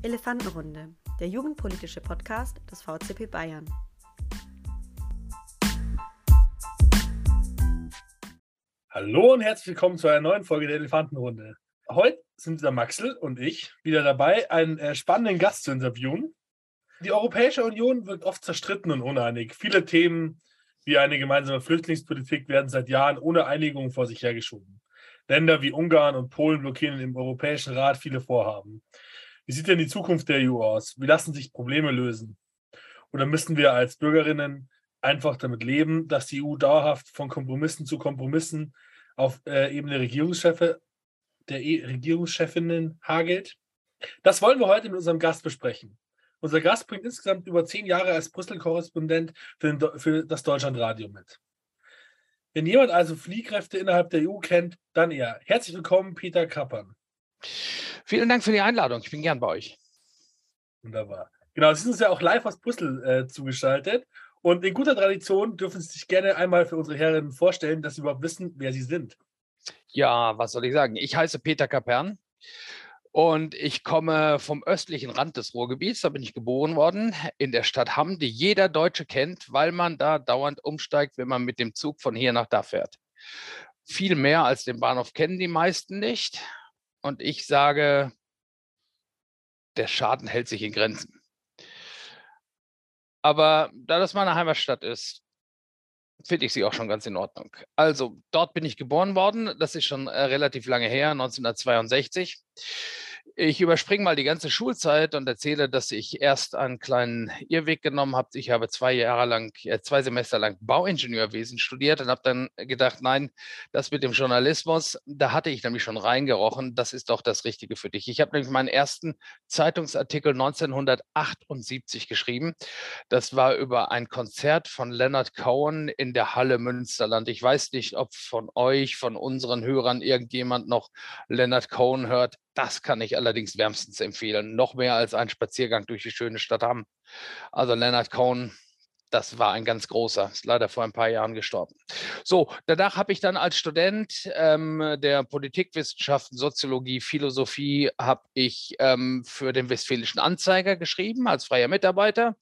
Elefantenrunde, der jugendpolitische Podcast des VCP Bayern. Hallo und herzlich willkommen zu einer neuen Folge der Elefantenrunde. Heute sind der Maxel und ich wieder dabei, einen äh, spannenden Gast zu interviewen. Die Europäische Union wird oft zerstritten und uneinig. Viele Themen wie eine gemeinsame Flüchtlingspolitik werden seit Jahren ohne Einigung vor sich hergeschoben. Länder wie Ungarn und Polen blockieren im Europäischen Rat viele Vorhaben. Wie sieht denn die Zukunft der EU aus? Wie lassen sich Probleme lösen? Oder müssen wir als Bürgerinnen einfach damit leben, dass die EU dauerhaft von Kompromissen zu Kompromissen auf äh, Ebene Regierungschefe, der e Regierungschefinnen hagelt? Das wollen wir heute mit unserem Gast besprechen. Unser Gast bringt insgesamt über zehn Jahre als Brüssel-Korrespondent für, für, das Deutschlandradio mit. Wenn jemand also Fliehkräfte innerhalb der EU kennt, dann er. Herzlich willkommen, Peter Kappern. Vielen Dank für die Einladung. Ich bin gern bei euch. Wunderbar. Genau, Sie sind uns ja auch live aus Brüssel äh, zugeschaltet. Und in guter Tradition dürfen Sie sich gerne einmal für unsere Herren vorstellen, dass Sie überhaupt wissen, wer Sie sind. Ja, was soll ich sagen? Ich heiße Peter Kapern und ich komme vom östlichen Rand des Ruhrgebiets, da bin ich geboren worden, in der Stadt Hamm, die jeder Deutsche kennt, weil man da dauernd umsteigt, wenn man mit dem Zug von hier nach da fährt. Viel mehr als den Bahnhof kennen die meisten nicht. Und ich sage, der Schaden hält sich in Grenzen. Aber da das meine Heimatstadt ist, finde ich sie auch schon ganz in Ordnung. Also dort bin ich geboren worden. Das ist schon äh, relativ lange her, 1962. Ich überspringe mal die ganze Schulzeit und erzähle, dass ich erst einen kleinen Irrweg genommen habe. Ich habe zwei Jahre lang, äh, zwei Semester lang Bauingenieurwesen studiert und habe dann gedacht, nein, das mit dem Journalismus, da hatte ich nämlich schon reingerochen, das ist doch das Richtige für dich. Ich habe nämlich meinen ersten Zeitungsartikel 1978 geschrieben. Das war über ein Konzert von Leonard Cohen in der Halle Münsterland. Ich weiß nicht, ob von euch, von unseren Hörern irgendjemand noch Leonard Cohen hört. Das kann ich allerdings wärmstens empfehlen. Noch mehr als ein Spaziergang durch die schöne Stadt Hamm. Also Leonard Cohen, das war ein ganz großer, ist leider vor ein paar Jahren gestorben. So, danach habe ich dann als Student ähm, der Politikwissenschaften, Soziologie, Philosophie, habe ich ähm, für den Westfälischen Anzeiger geschrieben als freier Mitarbeiter.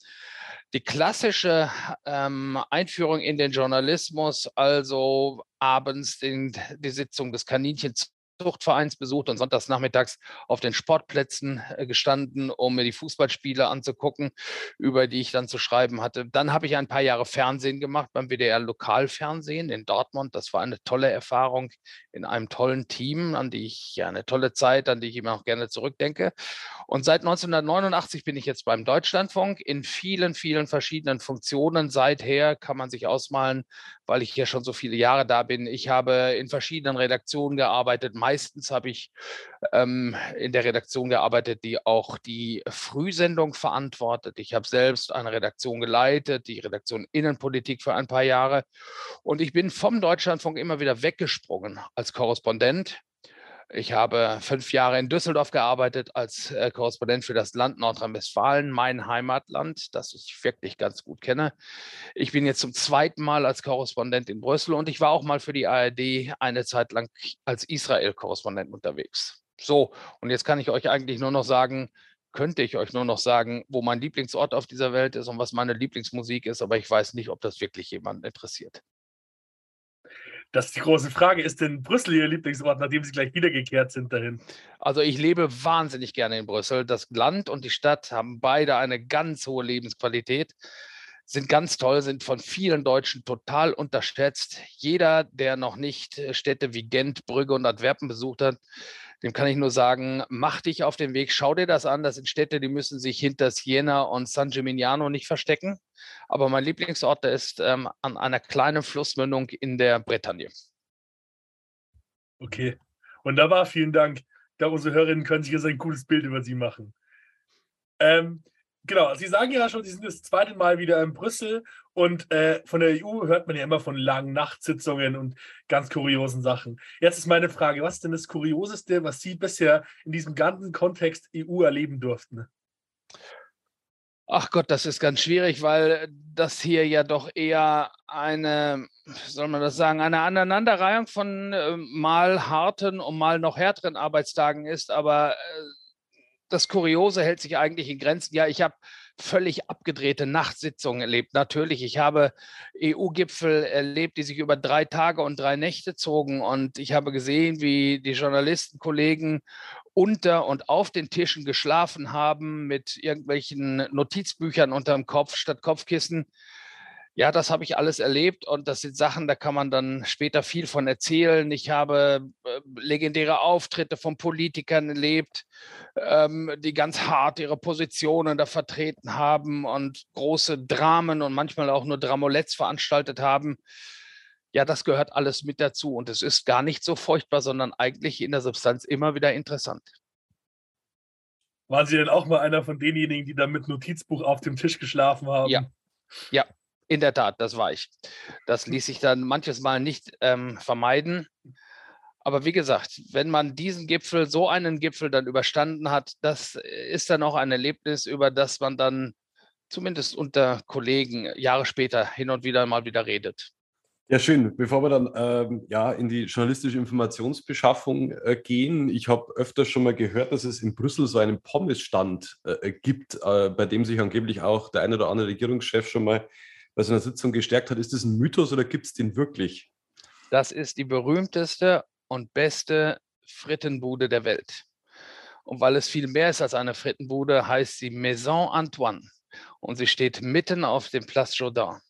Die klassische ähm, Einführung in den Journalismus, also abends den, die Sitzung des Kaninchens Zuchtvereins besucht und sonntags nachmittags auf den Sportplätzen äh, gestanden, um mir die Fußballspiele anzugucken, über die ich dann zu schreiben hatte. Dann habe ich ein paar Jahre Fernsehen gemacht beim WDR Lokalfernsehen in Dortmund. Das war eine tolle Erfahrung in einem tollen Team, an die ich ja eine tolle Zeit, an die ich immer auch gerne zurückdenke. Und seit 1989 bin ich jetzt beim Deutschlandfunk in vielen, vielen verschiedenen Funktionen. Seither kann man sich ausmalen, weil ich ja schon so viele Jahre da bin. Ich habe in verschiedenen Redaktionen gearbeitet. Meistens habe ich ähm, in der Redaktion gearbeitet, die auch die Frühsendung verantwortet. Ich habe selbst eine Redaktion geleitet, die Redaktion Innenpolitik für ein paar Jahre. Und ich bin vom Deutschlandfunk immer wieder weggesprungen als Korrespondent ich habe fünf Jahre in Düsseldorf gearbeitet als äh, Korrespondent für das Land Nordrhein-Westfalen, mein Heimatland, das ich wirklich ganz gut kenne. Ich bin jetzt zum zweiten Mal als Korrespondent in Brüssel und ich war auch mal für die ARD eine Zeit lang als Israel-Korrespondent unterwegs. So, und jetzt kann ich euch eigentlich nur noch sagen, könnte ich euch nur noch sagen, wo mein Lieblingsort auf dieser Welt ist und was meine Lieblingsmusik ist, aber ich weiß nicht, ob das wirklich jemanden interessiert. Das ist die große Frage. Ist denn Brüssel Ihr Lieblingsort, nachdem Sie gleich wiedergekehrt sind dahin? Also ich lebe wahnsinnig gerne in Brüssel. Das Land und die Stadt haben beide eine ganz hohe Lebensqualität, sind ganz toll, sind von vielen Deutschen total unterschätzt. Jeder, der noch nicht äh, Städte wie Gent, Brügge und Antwerpen besucht hat, dem kann ich nur sagen, mach dich auf den Weg, schau dir das an. Das sind Städte, die müssen sich hinter Siena und San Gimignano nicht verstecken. Aber mein Lieblingsort ist ähm, an einer kleinen Flussmündung in der Bretagne. Okay, wunderbar, vielen Dank. Glaube, unsere Hörerinnen können sich jetzt ein gutes Bild über Sie machen. Ähm, genau, Sie sagen ja schon, Sie sind das zweite Mal wieder in Brüssel und äh, von der EU hört man ja immer von langen Nachtsitzungen und ganz kuriosen Sachen. Jetzt ist meine Frage, was ist denn das Kurioseste, was Sie bisher in diesem ganzen Kontext EU erleben durften? Ach Gott, das ist ganz schwierig, weil das hier ja doch eher eine, soll man das sagen, eine Aneinanderreihung von äh, mal harten und mal noch härteren Arbeitstagen ist. Aber äh, das Kuriose hält sich eigentlich in Grenzen. Ja, ich habe völlig abgedrehte Nachtsitzungen erlebt. Natürlich, ich habe EU-Gipfel erlebt, die sich über drei Tage und drei Nächte zogen. Und ich habe gesehen, wie die Journalistenkollegen unter und auf den Tischen geschlafen haben mit irgendwelchen Notizbüchern unterm Kopf statt Kopfkissen. Ja, das habe ich alles erlebt und das sind Sachen, da kann man dann später viel von erzählen. Ich habe äh, legendäre Auftritte von Politikern erlebt, ähm, die ganz hart ihre Positionen da vertreten haben und große Dramen und manchmal auch nur Dramoletts veranstaltet haben. Ja, das gehört alles mit dazu und es ist gar nicht so furchtbar, sondern eigentlich in der Substanz immer wieder interessant. Waren Sie denn auch mal einer von denjenigen, die da mit Notizbuch auf dem Tisch geschlafen haben? Ja, ja, in der Tat, das war ich. Das ließ sich dann manches Mal nicht ähm, vermeiden. Aber wie gesagt, wenn man diesen Gipfel, so einen Gipfel dann überstanden hat, das ist dann auch ein Erlebnis, über das man dann zumindest unter Kollegen Jahre später hin und wieder mal wieder redet. Ja, schön. Bevor wir dann ähm, ja, in die journalistische Informationsbeschaffung äh, gehen, ich habe öfter schon mal gehört, dass es in Brüssel so einen Pommesstand äh, gibt, äh, bei dem sich angeblich auch der eine oder andere Regierungschef schon mal bei so einer Sitzung gestärkt hat. Ist das ein Mythos oder gibt es den wirklich? Das ist die berühmteste und beste Frittenbude der Welt. Und weil es viel mehr ist als eine Frittenbude, heißt sie Maison Antoine. Und sie steht mitten auf dem Place Jourdain.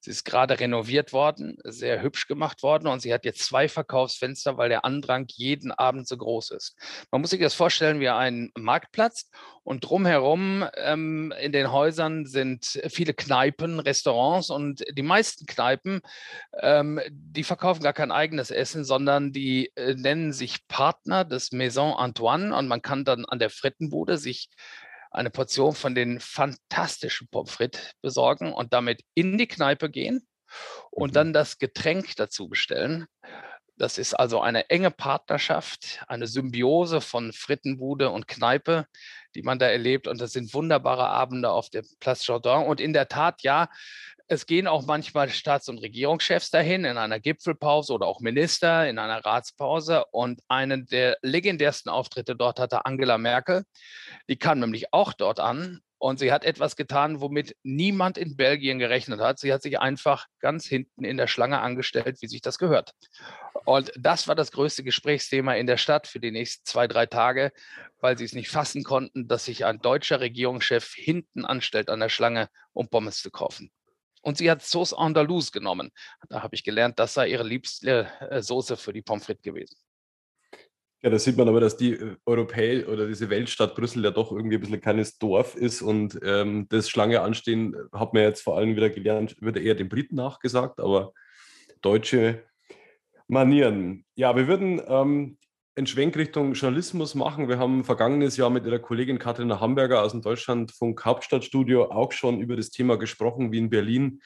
Sie ist gerade renoviert worden, sehr hübsch gemacht worden und sie hat jetzt zwei Verkaufsfenster, weil der Andrang jeden Abend so groß ist. Man muss sich das vorstellen wie ein Marktplatz und drumherum ähm, in den Häusern sind viele Kneipen, Restaurants und die meisten Kneipen, ähm, die verkaufen gar kein eigenes Essen, sondern die äh, nennen sich Partner des Maison Antoine und man kann dann an der Frittenbude sich eine Portion von den fantastischen Pommes frites besorgen und damit in die Kneipe gehen und mhm. dann das Getränk dazu bestellen. Das ist also eine enge Partnerschaft, eine Symbiose von Frittenbude und Kneipe, die man da erlebt. Und das sind wunderbare Abende auf dem Place Jourdain. Und in der Tat, ja, es gehen auch manchmal Staats- und Regierungschefs dahin in einer Gipfelpause oder auch Minister in einer Ratspause. Und einen der legendärsten Auftritte dort hatte Angela Merkel. Die kam nämlich auch dort an und sie hat etwas getan, womit niemand in Belgien gerechnet hat. Sie hat sich einfach ganz hinten in der Schlange angestellt, wie sich das gehört. Und das war das größte Gesprächsthema in der Stadt für die nächsten zwei, drei Tage, weil sie es nicht fassen konnten, dass sich ein deutscher Regierungschef hinten anstellt an der Schlange, um Pommes zu kaufen. Und sie hat Sauce Andalouse genommen. Da habe ich gelernt, das sei ihre liebste äh, Soße für die Pommes frites gewesen. Ja, da sieht man aber, dass die äh, Europäer oder diese Weltstadt Brüssel ja doch irgendwie ein bisschen ein kleines Dorf ist und ähm, das Schlange anstehen, hat man jetzt vor allem wieder gelernt, wird eher den Briten nachgesagt, aber deutsche Manieren. Ja, wir würden ähm, einen Schwenk Richtung Journalismus machen. Wir haben vergangenes Jahr mit Ihrer Kollegin Katharina Hamburger aus dem Deutschlandfunk Hauptstadtstudio auch schon über das Thema gesprochen, wie in Berlin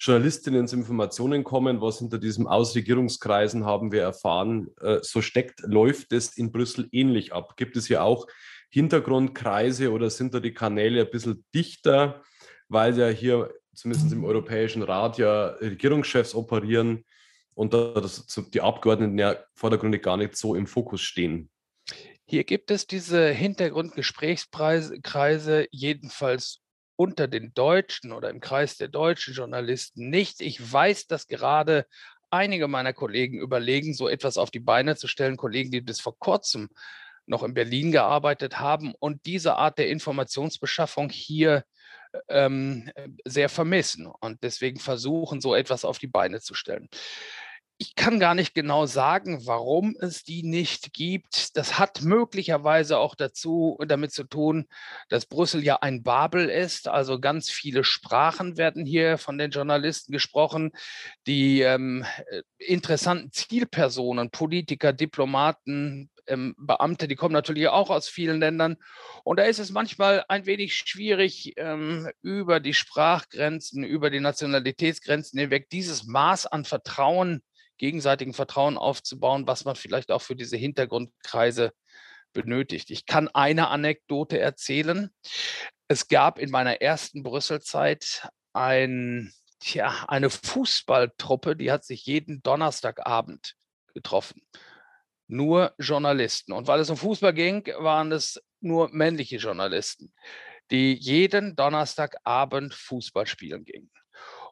Journalistinnen zu Informationen kommen. Was hinter diesem Ausregierungskreisen haben wir erfahren. Äh, so steckt, läuft es in Brüssel ähnlich ab. Gibt es hier auch Hintergrundkreise oder sind da die Kanäle ein bisschen dichter, weil ja hier zumindest im Europäischen Rat ja Regierungschefs operieren? Und dass die Abgeordneten ja vordergründig gar nicht so im Fokus stehen. Hier gibt es diese Hintergrundgesprächskreise jedenfalls unter den Deutschen oder im Kreis der deutschen Journalisten nicht. Ich weiß, dass gerade einige meiner Kollegen überlegen, so etwas auf die Beine zu stellen, Kollegen, die bis vor kurzem noch in Berlin gearbeitet haben und diese Art der Informationsbeschaffung hier ähm, sehr vermissen und deswegen versuchen, so etwas auf die Beine zu stellen. Ich kann gar nicht genau sagen, warum es die nicht gibt. Das hat möglicherweise auch dazu damit zu tun, dass Brüssel ja ein Babel ist. Also ganz viele Sprachen werden hier von den Journalisten gesprochen. Die ähm, äh, interessanten Zielpersonen, Politiker, Diplomaten, ähm, Beamte, die kommen natürlich auch aus vielen Ländern. Und da ist es manchmal ein wenig schwierig, ähm, über die Sprachgrenzen, über die Nationalitätsgrenzen hinweg dieses Maß an Vertrauen gegenseitigen Vertrauen aufzubauen, was man vielleicht auch für diese Hintergrundkreise benötigt. Ich kann eine Anekdote erzählen. Es gab in meiner ersten Brüsselzeit ein, tja, eine Fußballtruppe, die hat sich jeden Donnerstagabend getroffen. Nur Journalisten. Und weil es um Fußball ging, waren es nur männliche Journalisten, die jeden Donnerstagabend Fußball spielen gingen.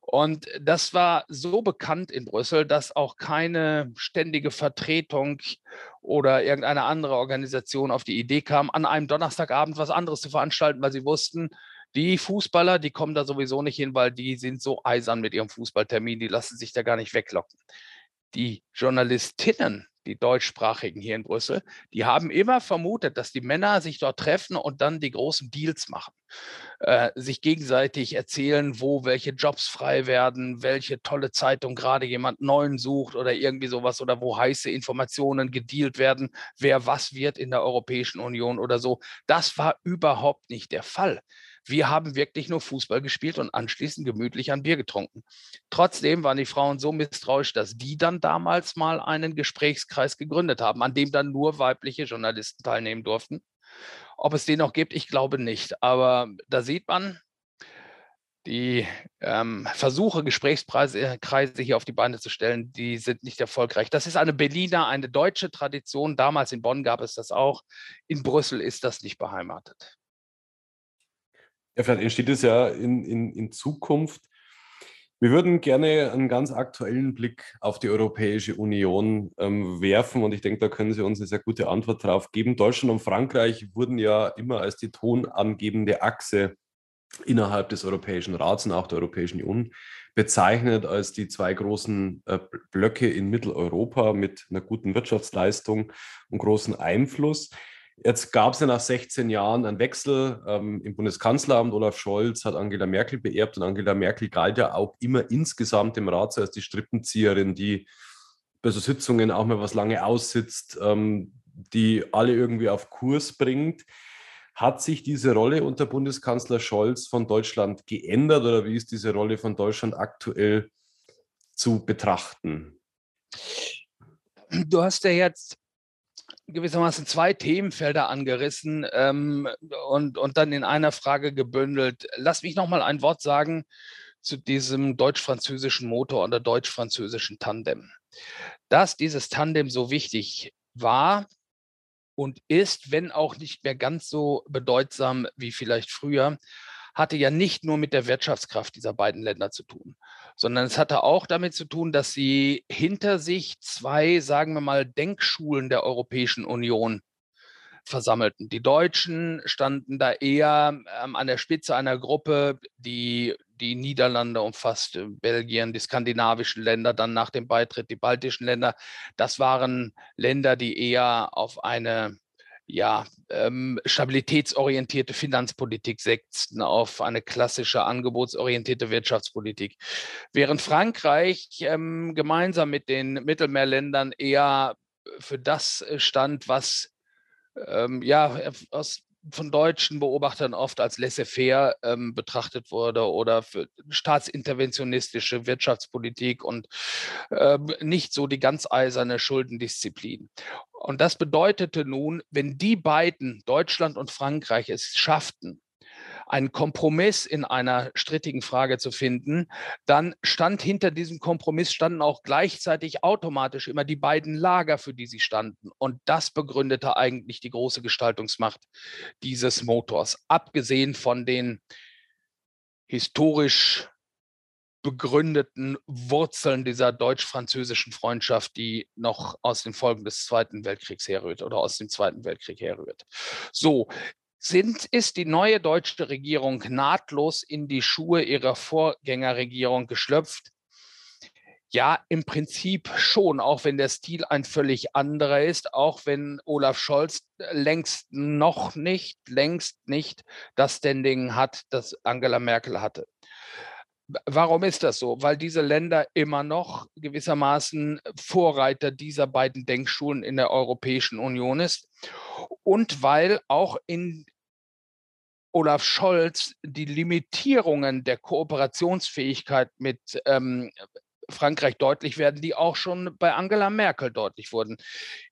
Und das war so bekannt in Brüssel, dass auch keine ständige Vertretung oder irgendeine andere Organisation auf die Idee kam, an einem Donnerstagabend was anderes zu veranstalten, weil sie wussten, die Fußballer, die kommen da sowieso nicht hin, weil die sind so eisern mit ihrem Fußballtermin, die lassen sich da gar nicht weglocken. Die Journalistinnen die deutschsprachigen hier in Brüssel, die haben immer vermutet, dass die Männer sich dort treffen und dann die großen Deals machen, äh, sich gegenseitig erzählen, wo welche Jobs frei werden, welche tolle Zeitung gerade jemand neuen sucht oder irgendwie sowas oder wo heiße Informationen gedealt werden, wer was wird in der Europäischen Union oder so. Das war überhaupt nicht der Fall. Wir haben wirklich nur Fußball gespielt und anschließend gemütlich ein Bier getrunken. Trotzdem waren die Frauen so misstrauisch, dass die dann damals mal einen Gesprächskreis gegründet haben, an dem dann nur weibliche Journalisten teilnehmen durften. Ob es den noch gibt, ich glaube nicht. Aber da sieht man, die ähm, Versuche, Gesprächskreise hier auf die Beine zu stellen, die sind nicht erfolgreich. Das ist eine Berliner, eine deutsche Tradition. Damals in Bonn gab es das auch. In Brüssel ist das nicht beheimatet. Ja, vielleicht entsteht es ja in, in, in Zukunft. Wir würden gerne einen ganz aktuellen Blick auf die Europäische Union ähm, werfen und ich denke, da können Sie uns eine sehr gute Antwort drauf geben. Deutschland und Frankreich wurden ja immer als die tonangebende Achse innerhalb des Europäischen Rats und auch der Europäischen Union bezeichnet als die zwei großen äh, Blöcke in Mitteleuropa mit einer guten Wirtschaftsleistung und großen Einfluss. Jetzt gab es ja nach 16 Jahren einen Wechsel ähm, im Bundeskanzleramt. Olaf Scholz hat Angela Merkel beerbt und Angela Merkel galt ja auch immer insgesamt im Rat als die Strippenzieherin, die bei so Sitzungen auch mal was lange aussitzt, ähm, die alle irgendwie auf Kurs bringt. Hat sich diese Rolle unter Bundeskanzler Scholz von Deutschland geändert oder wie ist diese Rolle von Deutschland aktuell zu betrachten? Du hast ja jetzt gewissermaßen zwei Themenfelder angerissen ähm, und, und dann in einer Frage gebündelt. Lass mich noch mal ein Wort sagen zu diesem deutsch-französischen Motor und der deutsch-französischen Tandem. Dass dieses Tandem so wichtig war und ist, wenn auch nicht mehr ganz so bedeutsam wie vielleicht früher, hatte ja nicht nur mit der Wirtschaftskraft dieser beiden Länder zu tun, sondern es hatte auch damit zu tun, dass sie hinter sich zwei, sagen wir mal, Denkschulen der Europäischen Union versammelten. Die Deutschen standen da eher ähm, an der Spitze einer Gruppe, die die Niederlande umfasst, Belgien, die skandinavischen Länder, dann nach dem Beitritt die baltischen Länder. Das waren Länder, die eher auf eine ja, ähm, stabilitätsorientierte Finanzpolitik setzten auf eine klassische angebotsorientierte Wirtschaftspolitik. Während Frankreich ähm, gemeinsam mit den Mittelmeerländern eher für das stand, was ähm, ja aus von deutschen Beobachtern oft als laissez-faire ähm, betrachtet wurde oder für staatsinterventionistische Wirtschaftspolitik und äh, nicht so die ganz eiserne Schuldendisziplin. Und das bedeutete nun, wenn die beiden, Deutschland und Frankreich, es schafften, einen Kompromiss in einer strittigen Frage zu finden, dann stand hinter diesem Kompromiss standen auch gleichzeitig automatisch immer die beiden Lager, für die sie standen. Und das begründete eigentlich die große Gestaltungsmacht dieses Motors, abgesehen von den historisch begründeten Wurzeln dieser deutsch-französischen Freundschaft, die noch aus den Folgen des Zweiten Weltkriegs herrührt oder aus dem Zweiten Weltkrieg herrührt. So, sind, ist die neue deutsche Regierung nahtlos in die Schuhe ihrer Vorgängerregierung geschlüpft? Ja, im Prinzip schon, auch wenn der Stil ein völlig anderer ist, auch wenn Olaf Scholz längst noch nicht, längst nicht das Standing hat, das Angela Merkel hatte. Warum ist das so? Weil diese Länder immer noch gewissermaßen Vorreiter dieser beiden Denkschulen in der Europäischen Union ist und weil auch in Olaf Scholz die Limitierungen der Kooperationsfähigkeit mit ähm, Frankreich deutlich werden, die auch schon bei Angela Merkel deutlich wurden.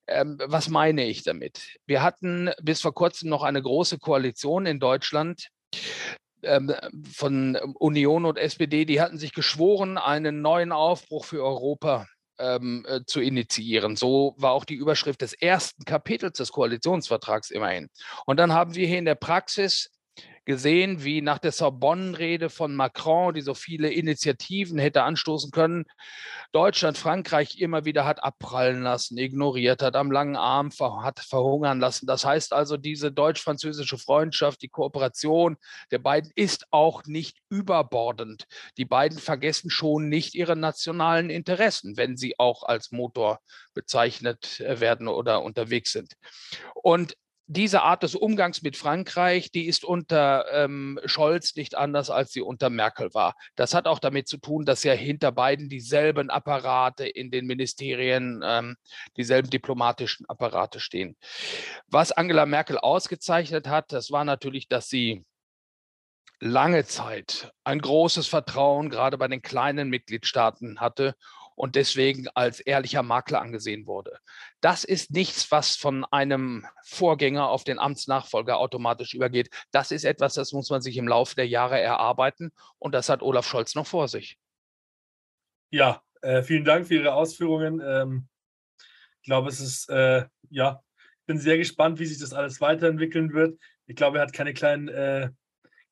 Ähm, was meine ich damit? Wir hatten bis vor kurzem noch eine große Koalition in Deutschland von Union und SPD, die hatten sich geschworen, einen neuen Aufbruch für Europa ähm, äh, zu initiieren. So war auch die Überschrift des ersten Kapitels des Koalitionsvertrags immerhin. Und dann haben wir hier in der Praxis gesehen, wie nach der Sorbonne-Rede von Macron, die so viele Initiativen hätte anstoßen können, Deutschland Frankreich immer wieder hat abprallen lassen, ignoriert hat, am langen Arm hat verhungern lassen. Das heißt also, diese deutsch-französische Freundschaft, die Kooperation der beiden ist auch nicht überbordend. Die beiden vergessen schon nicht ihre nationalen Interessen, wenn sie auch als Motor bezeichnet äh, werden oder unterwegs sind. Und diese Art des Umgangs mit Frankreich, die ist unter ähm, Scholz nicht anders, als sie unter Merkel war. Das hat auch damit zu tun, dass ja hinter beiden dieselben Apparate in den Ministerien, ähm, dieselben diplomatischen Apparate stehen. Was Angela Merkel ausgezeichnet hat, das war natürlich, dass sie lange Zeit ein großes Vertrauen gerade bei den kleinen Mitgliedstaaten hatte und deswegen als ehrlicher Makler angesehen wurde. Das ist nichts, was von einem Vorgänger auf den Amtsnachfolger automatisch übergeht. Das ist etwas, das muss man sich im Laufe der Jahre erarbeiten und das hat Olaf Scholz noch vor sich. Ja, äh, vielen Dank für Ihre Ausführungen. Ähm, ich glaube, es ist, äh, ja, ich bin sehr gespannt, wie sich das alles weiterentwickeln wird. Ich glaube, er hat keine kleinen, äh,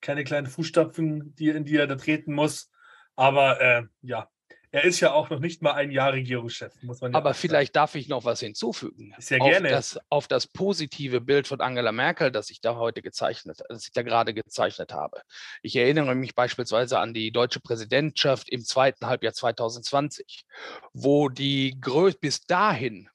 keine kleinen Fußstapfen, die, in die er da treten muss. Aber äh, ja, er ist ja auch noch nicht mal ein Jahr Regierungschef, muss man ja Aber vielleicht darf ich noch was hinzufügen. Sehr gerne. Auf das, auf das, positive Bild von Angela Merkel, das ich da heute gezeichnet, das ich da gerade gezeichnet habe. Ich erinnere mich beispielsweise an die deutsche Präsidentschaft im zweiten Halbjahr 2020, wo die bis dahin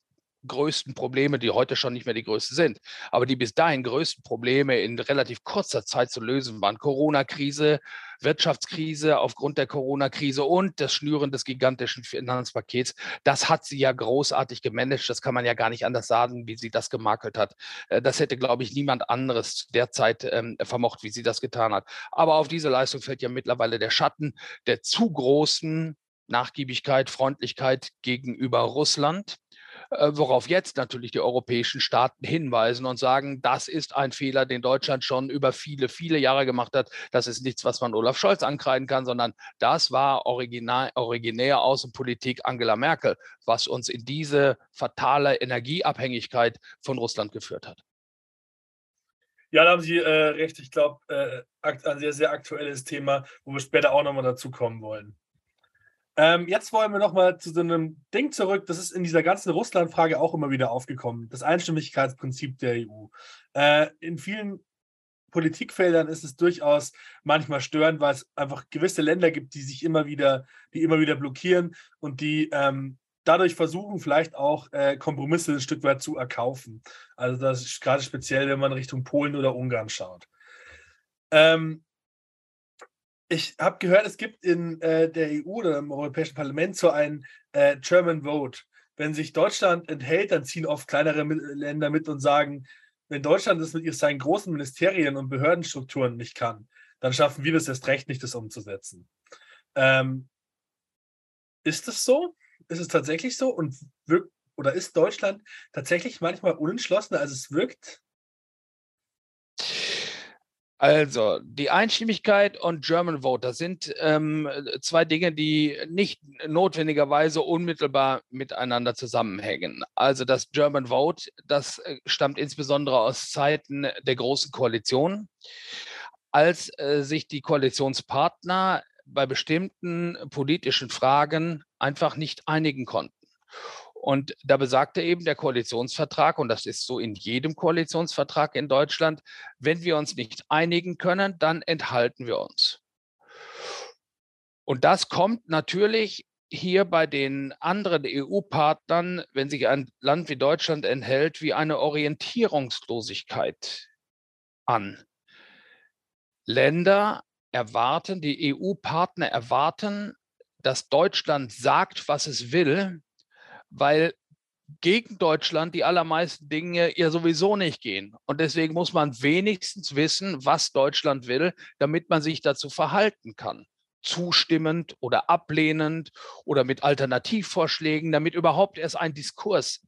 größten Probleme, die heute schon nicht mehr die größten sind, aber die bis dahin größten Probleme in relativ kurzer Zeit zu lösen waren. Corona-Krise, Wirtschaftskrise aufgrund der Corona-Krise und das Schnüren des gigantischen Finanzpakets. Das hat sie ja großartig gemanagt. Das kann man ja gar nicht anders sagen, wie sie das gemakelt hat. Äh, das hätte, glaube ich, niemand anderes derzeit ähm, vermocht, wie sie das getan hat. Aber auf diese Leistung fällt ja mittlerweile der Schatten der zu großen Nachgiebigkeit, Freundlichkeit gegenüber Russland worauf jetzt natürlich die europäischen Staaten hinweisen und sagen, das ist ein Fehler, den Deutschland schon über viele, viele Jahre gemacht hat. Das ist nichts, was man Olaf Scholz ankreiden kann, sondern das war originär, originär Außenpolitik Angela Merkel, was uns in diese fatale Energieabhängigkeit von Russland geführt hat. Ja, da haben Sie äh, recht. Ich glaube, äh, ein sehr, sehr aktuelles Thema, wo wir später auch nochmal dazu kommen wollen. Ähm, jetzt wollen wir nochmal zu so einem Ding zurück. Das ist in dieser ganzen Russland-Frage auch immer wieder aufgekommen. Das Einstimmigkeitsprinzip der EU. Äh, in vielen Politikfeldern ist es durchaus manchmal störend, weil es einfach gewisse Länder gibt, die sich immer wieder, die immer wieder blockieren und die ähm, dadurch versuchen, vielleicht auch äh, Kompromisse ein Stück weit zu erkaufen. Also das ist gerade speziell, wenn man Richtung Polen oder Ungarn schaut. Ähm, ich habe gehört, es gibt in äh, der EU oder im Europäischen Parlament so ein äh, German Vote. Wenn sich Deutschland enthält, dann ziehen oft kleinere Länder mit und sagen, wenn Deutschland das mit seinen großen Ministerien und Behördenstrukturen nicht kann, dann schaffen wir das erst recht nicht, das umzusetzen. Ähm, ist das so? Ist es tatsächlich so? Und wirkt, oder ist Deutschland tatsächlich manchmal unentschlossener, als es wirkt? Also, die Einstimmigkeit und German Vote, das sind ähm, zwei Dinge, die nicht notwendigerweise unmittelbar miteinander zusammenhängen. Also das German Vote, das äh, stammt insbesondere aus Zeiten der Großen Koalition, als äh, sich die Koalitionspartner bei bestimmten politischen Fragen einfach nicht einigen konnten. Und da besagte eben der Koalitionsvertrag, und das ist so in jedem Koalitionsvertrag in Deutschland, wenn wir uns nicht einigen können, dann enthalten wir uns. Und das kommt natürlich hier bei den anderen EU-Partnern, wenn sich ein Land wie Deutschland enthält, wie eine Orientierungslosigkeit an. Länder erwarten, die EU-Partner erwarten, dass Deutschland sagt, was es will, weil gegen Deutschland die allermeisten Dinge ja sowieso nicht gehen. Und deswegen muss man wenigstens wissen, was Deutschland will, damit man sich dazu verhalten kann. Zustimmend oder ablehnend oder mit Alternativvorschlägen, damit überhaupt erst ein Diskurs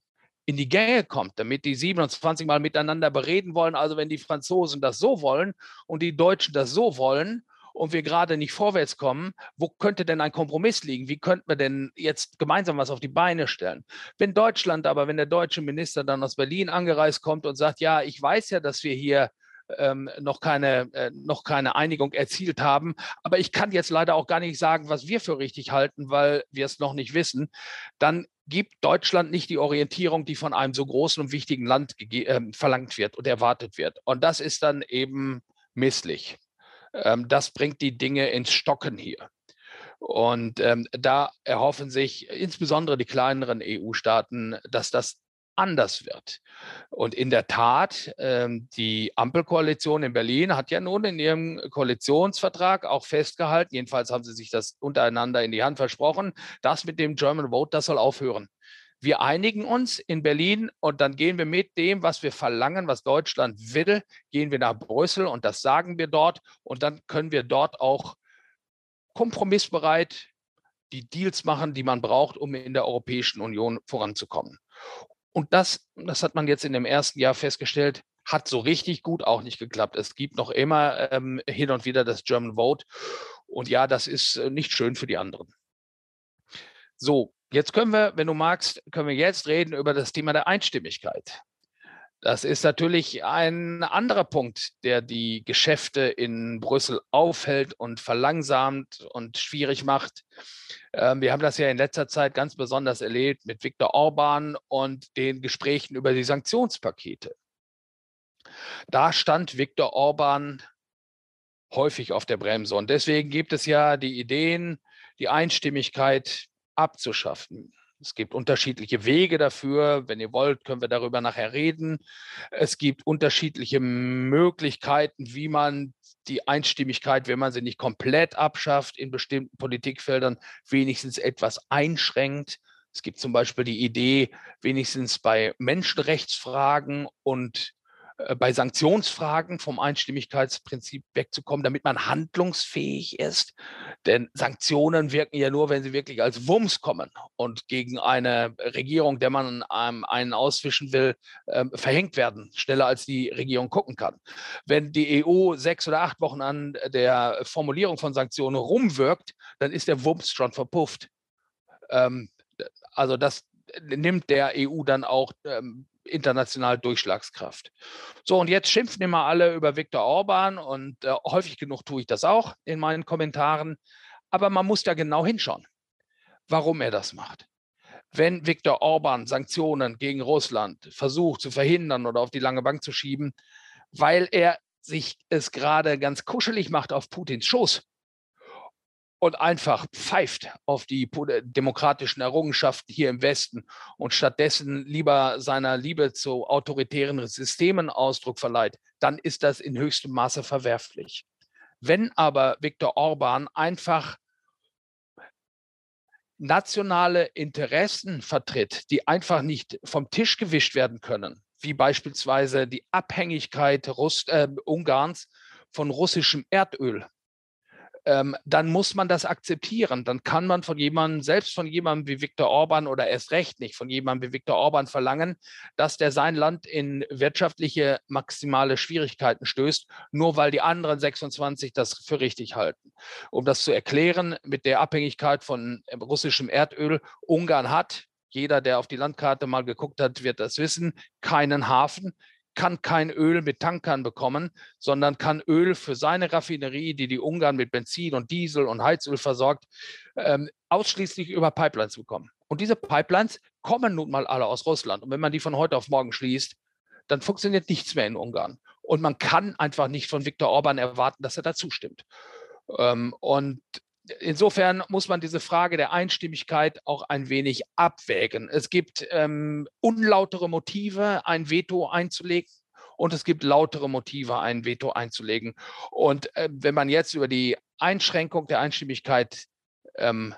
in die Gänge kommt, damit die 27 mal miteinander bereden wollen. Also wenn die Franzosen das so wollen und die Deutschen das so wollen und wir gerade nicht vorwärts kommen, wo könnte denn ein Kompromiss liegen? Wie könnten wir denn jetzt gemeinsam was auf die Beine stellen? Wenn Deutschland aber, wenn der deutsche Minister dann aus Berlin angereist kommt und sagt, ja, ich weiß ja, dass wir hier ähm, noch, keine, äh, noch keine Einigung erzielt haben. Aber ich kann jetzt leider auch gar nicht sagen, was wir für richtig halten, weil wir es noch nicht wissen. Dann gibt Deutschland nicht die Orientierung, die von einem so großen und wichtigen Land äh, verlangt wird und erwartet wird. Und das ist dann eben misslich. Ähm, das bringt die Dinge ins Stocken hier. Und ähm, da erhoffen sich insbesondere die kleineren EU-Staaten, dass das anders wird. Und in der Tat, ähm, die Ampelkoalition in Berlin hat ja nun in ihrem Koalitionsvertrag auch festgehalten, jedenfalls haben sie sich das untereinander in die Hand versprochen, das mit dem German Vote, das soll aufhören. Wir einigen uns in Berlin und dann gehen wir mit dem, was wir verlangen, was Deutschland will, gehen wir nach Brüssel und das sagen wir dort und dann können wir dort auch kompromissbereit die Deals machen, die man braucht, um in der Europäischen Union voranzukommen. Und das, das hat man jetzt in dem ersten Jahr festgestellt, hat so richtig gut auch nicht geklappt. Es gibt noch immer ähm, hin und wieder das German Vote. Und ja, das ist äh, nicht schön für die anderen. So, jetzt können wir, wenn du magst, können wir jetzt reden über das Thema der Einstimmigkeit. Das ist natürlich ein anderer Punkt, der die Geschäfte in Brüssel aufhält und verlangsamt und schwierig macht. Ähm, wir haben das ja in letzter Zeit ganz besonders erlebt mit Viktor Orban und den Gesprächen über die Sanktionspakete. Da stand Viktor Orban häufig auf der Bremse. Und deswegen gibt es ja die Ideen, die Einstimmigkeit abzuschaffen. Es gibt unterschiedliche Wege dafür. Wenn ihr wollt, können wir darüber nachher reden. Es gibt unterschiedliche Möglichkeiten, wie man die Einstimmigkeit, wenn man sie nicht komplett abschafft, in bestimmten Politikfeldern wenigstens etwas einschränkt. Es gibt zum Beispiel die Idee, wenigstens bei Menschenrechtsfragen und bei Sanktionsfragen vom Einstimmigkeitsprinzip wegzukommen, damit man handlungsfähig ist. Denn Sanktionen wirken ja nur, wenn sie wirklich als Wumms kommen und gegen eine Regierung, der man einen auswischen will, ähm, verhängt werden, schneller als die Regierung gucken kann. Wenn die EU sechs oder acht Wochen an der Formulierung von Sanktionen rumwirkt, dann ist der Wumms schon verpufft. Ähm, also das nimmt der EU dann auch ähm, international Durchschlagskraft. So, und jetzt schimpfen immer alle über Viktor Orban und äh, häufig genug tue ich das auch in meinen Kommentaren. Aber man muss da genau hinschauen, warum er das macht. Wenn Viktor Orban Sanktionen gegen Russland versucht zu verhindern oder auf die lange Bank zu schieben, weil er sich es gerade ganz kuschelig macht auf Putins Schoß, und einfach pfeift auf die demokratischen Errungenschaften hier im Westen und stattdessen lieber seiner Liebe zu autoritären Systemen Ausdruck verleiht, dann ist das in höchstem Maße verwerflich. Wenn aber Viktor Orban einfach nationale Interessen vertritt, die einfach nicht vom Tisch gewischt werden können, wie beispielsweise die Abhängigkeit Russ äh, Ungarns von russischem Erdöl, ähm, dann muss man das akzeptieren. Dann kann man von jemandem, selbst von jemandem wie Viktor Orban oder erst recht nicht von jemandem wie Viktor Orban verlangen, dass der sein Land in wirtschaftliche maximale Schwierigkeiten stößt, nur weil die anderen 26 das für richtig halten. Um das zu erklären, mit der Abhängigkeit von russischem Erdöl, Ungarn hat, jeder, der auf die Landkarte mal geguckt hat, wird das wissen, keinen Hafen kann kein Öl mit Tankern bekommen, sondern kann Öl für seine Raffinerie, die die Ungarn mit Benzin und Diesel und Heizöl versorgt, ähm, ausschließlich über Pipelines bekommen. Und diese Pipelines kommen nun mal alle aus Russland. Und wenn man die von heute auf morgen schließt, dann funktioniert nichts mehr in Ungarn. Und man kann einfach nicht von Viktor Orban erwarten, dass er dazu stimmt. Ähm, und insofern muss man diese Frage der Einstimmigkeit auch ein wenig abwägen. Es gibt ähm, unlautere Motive, ein Veto einzulegen. Und es gibt lautere Motive, ein Veto einzulegen. Und äh, wenn man jetzt über die Einschränkung der Einstimmigkeit ähm,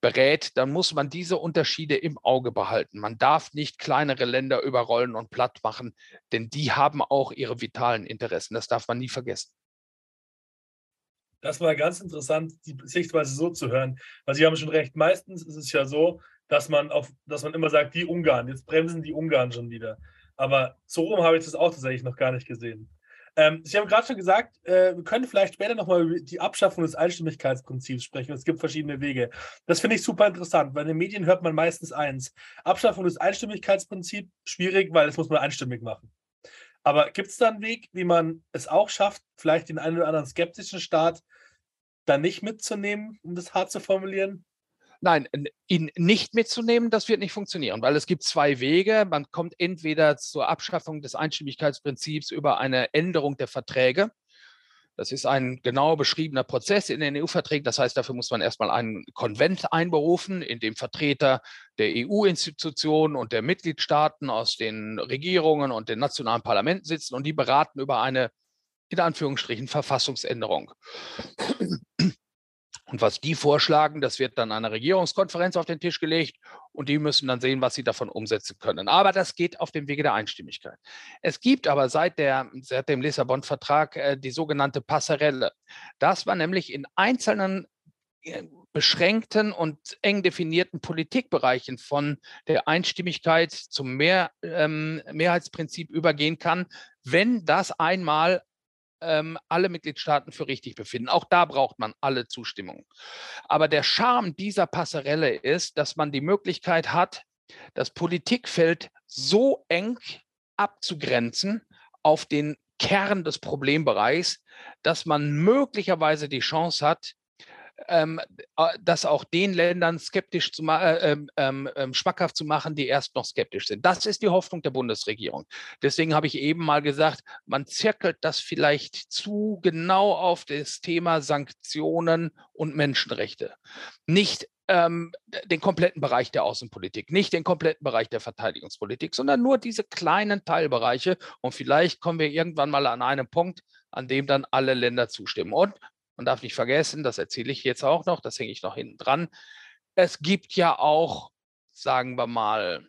berät, dann muss man diese Unterschiede im Auge behalten. Man darf nicht kleinere Länder überrollen und platt machen, denn die haben auch ihre vitalen Interessen. Das darf man nie vergessen. Das war ganz interessant, die Sichtweise so zu hören. Weil Sie haben schon recht, meistens ist es ja so, dass man, auf, dass man immer sagt, die Ungarn, jetzt bremsen die Ungarn schon wieder. Aber so rum habe ich das auch tatsächlich noch gar nicht gesehen. Ähm, Sie haben gerade schon gesagt, äh, wir können vielleicht später nochmal über die Abschaffung des Einstimmigkeitsprinzips sprechen. Es gibt verschiedene Wege. Das finde ich super interessant, weil in den Medien hört man meistens eins. Abschaffung des Einstimmigkeitsprinzips, schwierig, weil das muss man einstimmig machen. Aber gibt es da einen Weg, wie man es auch schafft, vielleicht den einen oder anderen skeptischen Staat da nicht mitzunehmen, um das hart zu formulieren? Nein, ihn nicht mitzunehmen, das wird nicht funktionieren, weil es gibt zwei Wege. Man kommt entweder zur Abschaffung des Einstimmigkeitsprinzips über eine Änderung der Verträge. Das ist ein genau beschriebener Prozess in den EU-Verträgen. Das heißt, dafür muss man erstmal einen Konvent einberufen, in dem Vertreter der EU-Institutionen und der Mitgliedstaaten aus den Regierungen und den nationalen Parlamenten sitzen und die beraten über eine, in Anführungsstrichen, Verfassungsänderung. Und was die vorschlagen, das wird dann einer Regierungskonferenz auf den Tisch gelegt und die müssen dann sehen, was sie davon umsetzen können. Aber das geht auf dem Wege der Einstimmigkeit. Es gibt aber seit, der, seit dem Lissabon-Vertrag äh, die sogenannte Passerelle. Das war nämlich in einzelnen äh, beschränkten und eng definierten Politikbereichen von der Einstimmigkeit zum Mehr, ähm, Mehrheitsprinzip übergehen kann, wenn das einmal ähm, alle Mitgliedstaaten für richtig befinden. Auch da braucht man alle Zustimmung. Aber der Charme dieser Passerelle ist, dass man die Möglichkeit hat, das Politikfeld so eng abzugrenzen auf den Kern des Problembereichs, dass man möglicherweise die Chance hat, ähm, äh, das auch den Ländern skeptisch zu äh, ähm, ähm, ähm, schmackhaft zu machen, die erst noch skeptisch sind. Das ist die Hoffnung der Bundesregierung. Deswegen habe ich eben mal gesagt, man zirkelt das vielleicht zu genau auf das Thema Sanktionen und Menschenrechte. Nicht ähm, den kompletten Bereich der Außenpolitik, nicht den kompletten Bereich der Verteidigungspolitik, sondern nur diese kleinen Teilbereiche. Und vielleicht kommen wir irgendwann mal an einen Punkt, an dem dann alle Länder zustimmen. Und man darf nicht vergessen, das erzähle ich jetzt auch noch, das hänge ich noch hinten dran. Es gibt ja auch, sagen wir mal,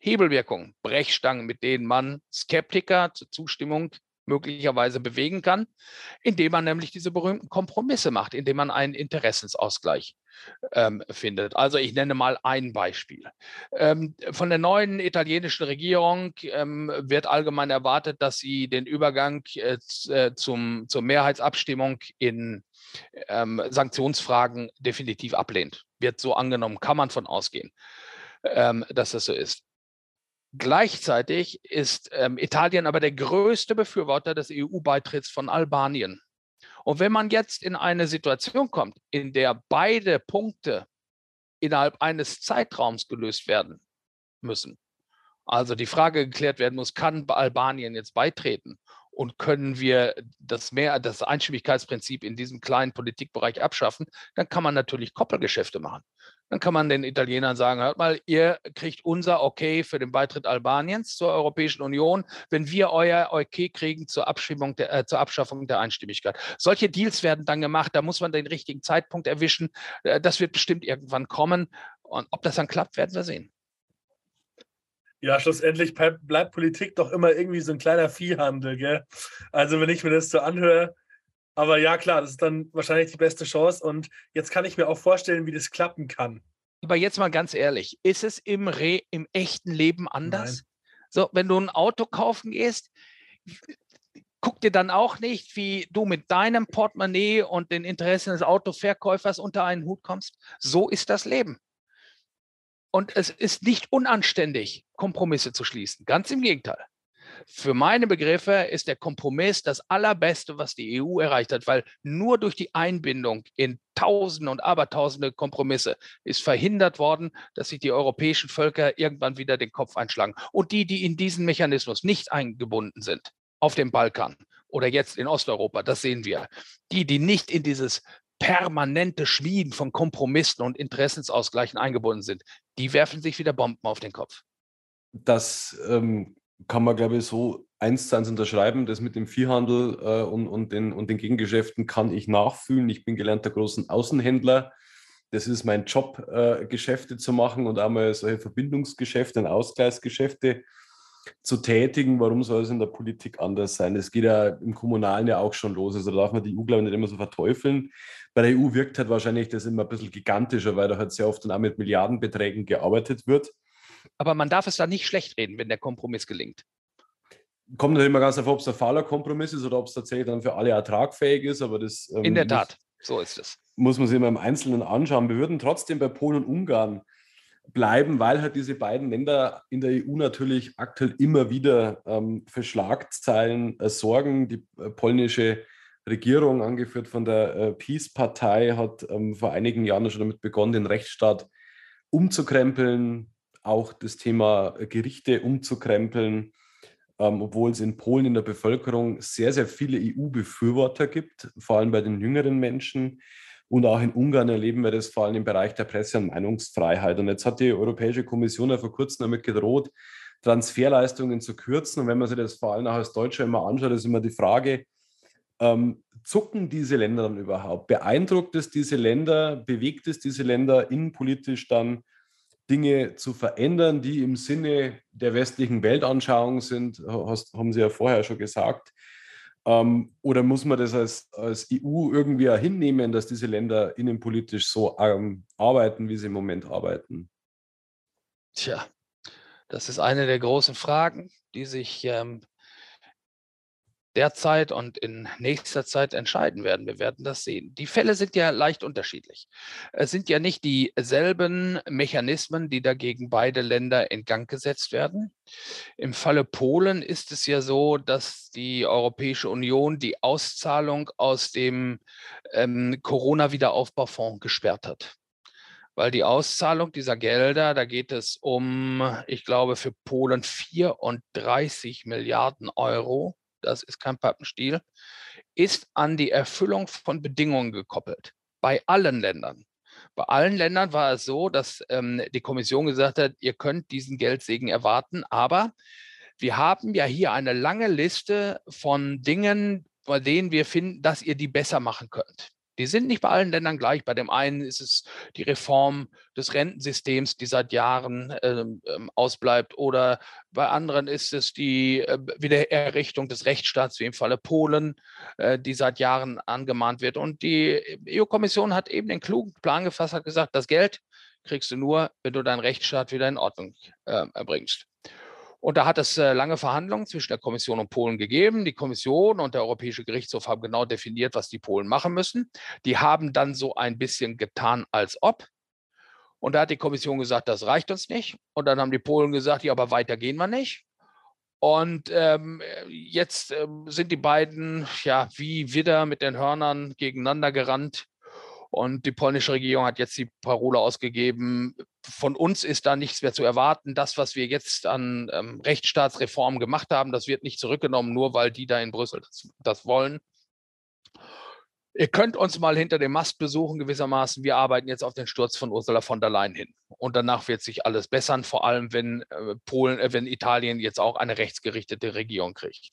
Hebelwirkungen, Brechstangen, mit denen man Skeptiker zur Zustimmung möglicherweise bewegen kann, indem man nämlich diese berühmten Kompromisse macht, indem man einen Interessensausgleich ähm, findet. Also ich nenne mal ein Beispiel. Ähm, von der neuen italienischen Regierung ähm, wird allgemein erwartet, dass sie den Übergang äh, äh zum, zur Mehrheitsabstimmung in ähm, Sanktionsfragen definitiv ablehnt. Wird so angenommen, kann man von ausgehen, ähm, dass das so ist. Gleichzeitig ist ähm, Italien aber der größte Befürworter des EU-Beitritts von Albanien. Und wenn man jetzt in eine Situation kommt, in der beide Punkte innerhalb eines Zeitraums gelöst werden müssen, also die Frage geklärt werden muss, kann Albanien jetzt beitreten und können wir das, mehr, das Einstimmigkeitsprinzip in diesem kleinen Politikbereich abschaffen, dann kann man natürlich Koppelgeschäfte machen. Dann kann man den Italienern sagen, hört mal, ihr kriegt unser Okay für den Beitritt Albaniens zur Europäischen Union, wenn wir euer Okay kriegen zur, Abstimmung der, äh, zur Abschaffung der Einstimmigkeit. Solche Deals werden dann gemacht, da muss man den richtigen Zeitpunkt erwischen. Äh, das wird bestimmt irgendwann kommen. Und ob das dann klappt, werden wir sehen. Ja, schlussendlich bleibt Politik doch immer irgendwie so ein kleiner Viehhandel, gell? Also, wenn ich mir das so anhöre, aber ja, klar, das ist dann wahrscheinlich die beste Chance und jetzt kann ich mir auch vorstellen, wie das klappen kann. Aber jetzt mal ganz ehrlich, ist es im, Re im echten Leben anders? Nein. So, wenn du ein Auto kaufen gehst, guck dir dann auch nicht, wie du mit deinem Portemonnaie und den Interessen des Autoverkäufers unter einen Hut kommst. So ist das Leben. Und es ist nicht unanständig, Kompromisse zu schließen. Ganz im Gegenteil. Für meine Begriffe ist der Kompromiss das Allerbeste, was die EU erreicht hat, weil nur durch die Einbindung in Tausende und Abertausende Kompromisse ist verhindert worden, dass sich die europäischen Völker irgendwann wieder den Kopf einschlagen. Und die, die in diesen Mechanismus nicht eingebunden sind, auf dem Balkan oder jetzt in Osteuropa, das sehen wir. Die, die nicht in dieses permanente Schmieden von Kompromissen und Interessensausgleichen eingebunden sind, die werfen sich wieder Bomben auf den Kopf. Das ähm, kann man, glaube ich, so eins zu eins unterschreiben. Das mit dem Viehhandel äh, und, und, den, und den Gegengeschäften kann ich nachfühlen. Ich bin gelernter großen Außenhändler. Das ist mein Job, äh, Geschäfte zu machen und einmal solche Verbindungsgeschäfte und Ausgleichsgeschäfte zu tätigen. Warum soll es in der Politik anders sein? Es geht ja im Kommunalen ja auch schon los. Also da darf man die EU, glaube ich, nicht immer so verteufeln. Bei der EU wirkt halt wahrscheinlich das immer ein bisschen gigantischer, weil da halt sehr oft dann auch mit Milliardenbeträgen gearbeitet wird. Aber man darf es da nicht schlecht reden, wenn der Kompromiss gelingt. kommt natürlich immer ganz davon, ob es ein fauler Kompromiss ist oder ob es tatsächlich dann für alle ertragfähig ist, aber das ähm, in der Tat, so ist es. Muss man sich immer im Einzelnen anschauen. Wir würden trotzdem bei Polen und Ungarn bleiben, weil halt diese beiden Länder in der EU natürlich aktuell immer wieder ähm, für Schlagzeilen äh, sorgen. Die äh, polnische Regierung, angeführt von der äh, Peace-Partei, hat ähm, vor einigen Jahren schon damit begonnen, den Rechtsstaat umzukrempeln, auch das Thema äh, Gerichte umzukrempeln, ähm, obwohl es in Polen in der Bevölkerung sehr, sehr viele EU-Befürworter gibt, vor allem bei den jüngeren Menschen. Und auch in Ungarn erleben wir das vor allem im Bereich der Presse- und Meinungsfreiheit. Und jetzt hat die Europäische Kommission ja vor kurzem damit gedroht, Transferleistungen zu kürzen. Und wenn man sich das vor allem auch als Deutscher immer anschaut, ist immer die Frage, ähm, zucken diese Länder dann überhaupt? Beeindruckt es diese Länder? Bewegt es diese Länder innenpolitisch dann Dinge zu verändern, die im Sinne der westlichen Weltanschauung sind? Hast, haben Sie ja vorher schon gesagt. Ähm, oder muss man das als, als EU irgendwie hinnehmen, dass diese Länder innenpolitisch so ähm, arbeiten, wie sie im Moment arbeiten? Tja, das ist eine der großen Fragen, die sich ähm, derzeit und in nächster Zeit entscheiden werden. Wir werden das sehen. Die Fälle sind ja leicht unterschiedlich. Es sind ja nicht dieselben Mechanismen, die dagegen beide Länder in Gang gesetzt werden. Im Falle Polen ist es ja so, dass die Europäische Union die Auszahlung aus dem ähm, Corona-Wiederaufbaufonds gesperrt hat weil die Auszahlung dieser Gelder, da geht es um, ich glaube, für Polen 34 Milliarden Euro das ist kein Pappenstiel, ist an die Erfüllung von Bedingungen gekoppelt. Bei allen Ländern. Bei allen Ländern war es so, dass ähm, die Kommission gesagt hat, ihr könnt diesen Geldsegen erwarten, aber wir haben ja hier eine lange Liste von Dingen, bei denen wir finden, dass ihr die besser machen könnt. Die sind nicht bei allen Ländern gleich. Bei dem einen ist es die Reform des Rentensystems, die seit Jahren ähm, ähm, ausbleibt. Oder bei anderen ist es die äh, Wiedererrichtung des Rechtsstaats, wie im Falle Polen, äh, die seit Jahren angemahnt wird. Und die EU-Kommission hat eben den klugen Plan gefasst, hat gesagt, das Geld kriegst du nur, wenn du deinen Rechtsstaat wieder in Ordnung äh, bringst. Und da hat es äh, lange Verhandlungen zwischen der Kommission und Polen gegeben. Die Kommission und der Europäische Gerichtshof haben genau definiert, was die Polen machen müssen. Die haben dann so ein bisschen getan, als ob. Und da hat die Kommission gesagt, das reicht uns nicht. Und dann haben die Polen gesagt, ja, aber weiter gehen wir nicht. Und ähm, jetzt ähm, sind die beiden ja wie Widder mit den Hörnern gegeneinander gerannt. Und die polnische Regierung hat jetzt die Parole ausgegeben, von uns ist da nichts mehr zu erwarten. Das, was wir jetzt an ähm, Rechtsstaatsreformen gemacht haben, das wird nicht zurückgenommen, nur weil die da in Brüssel das, das wollen. Ihr könnt uns mal hinter dem Mast besuchen, gewissermaßen. Wir arbeiten jetzt auf den Sturz von Ursula von der Leyen hin. Und danach wird sich alles bessern, vor allem wenn äh, Polen, äh, wenn Italien jetzt auch eine rechtsgerichtete Regierung kriegt.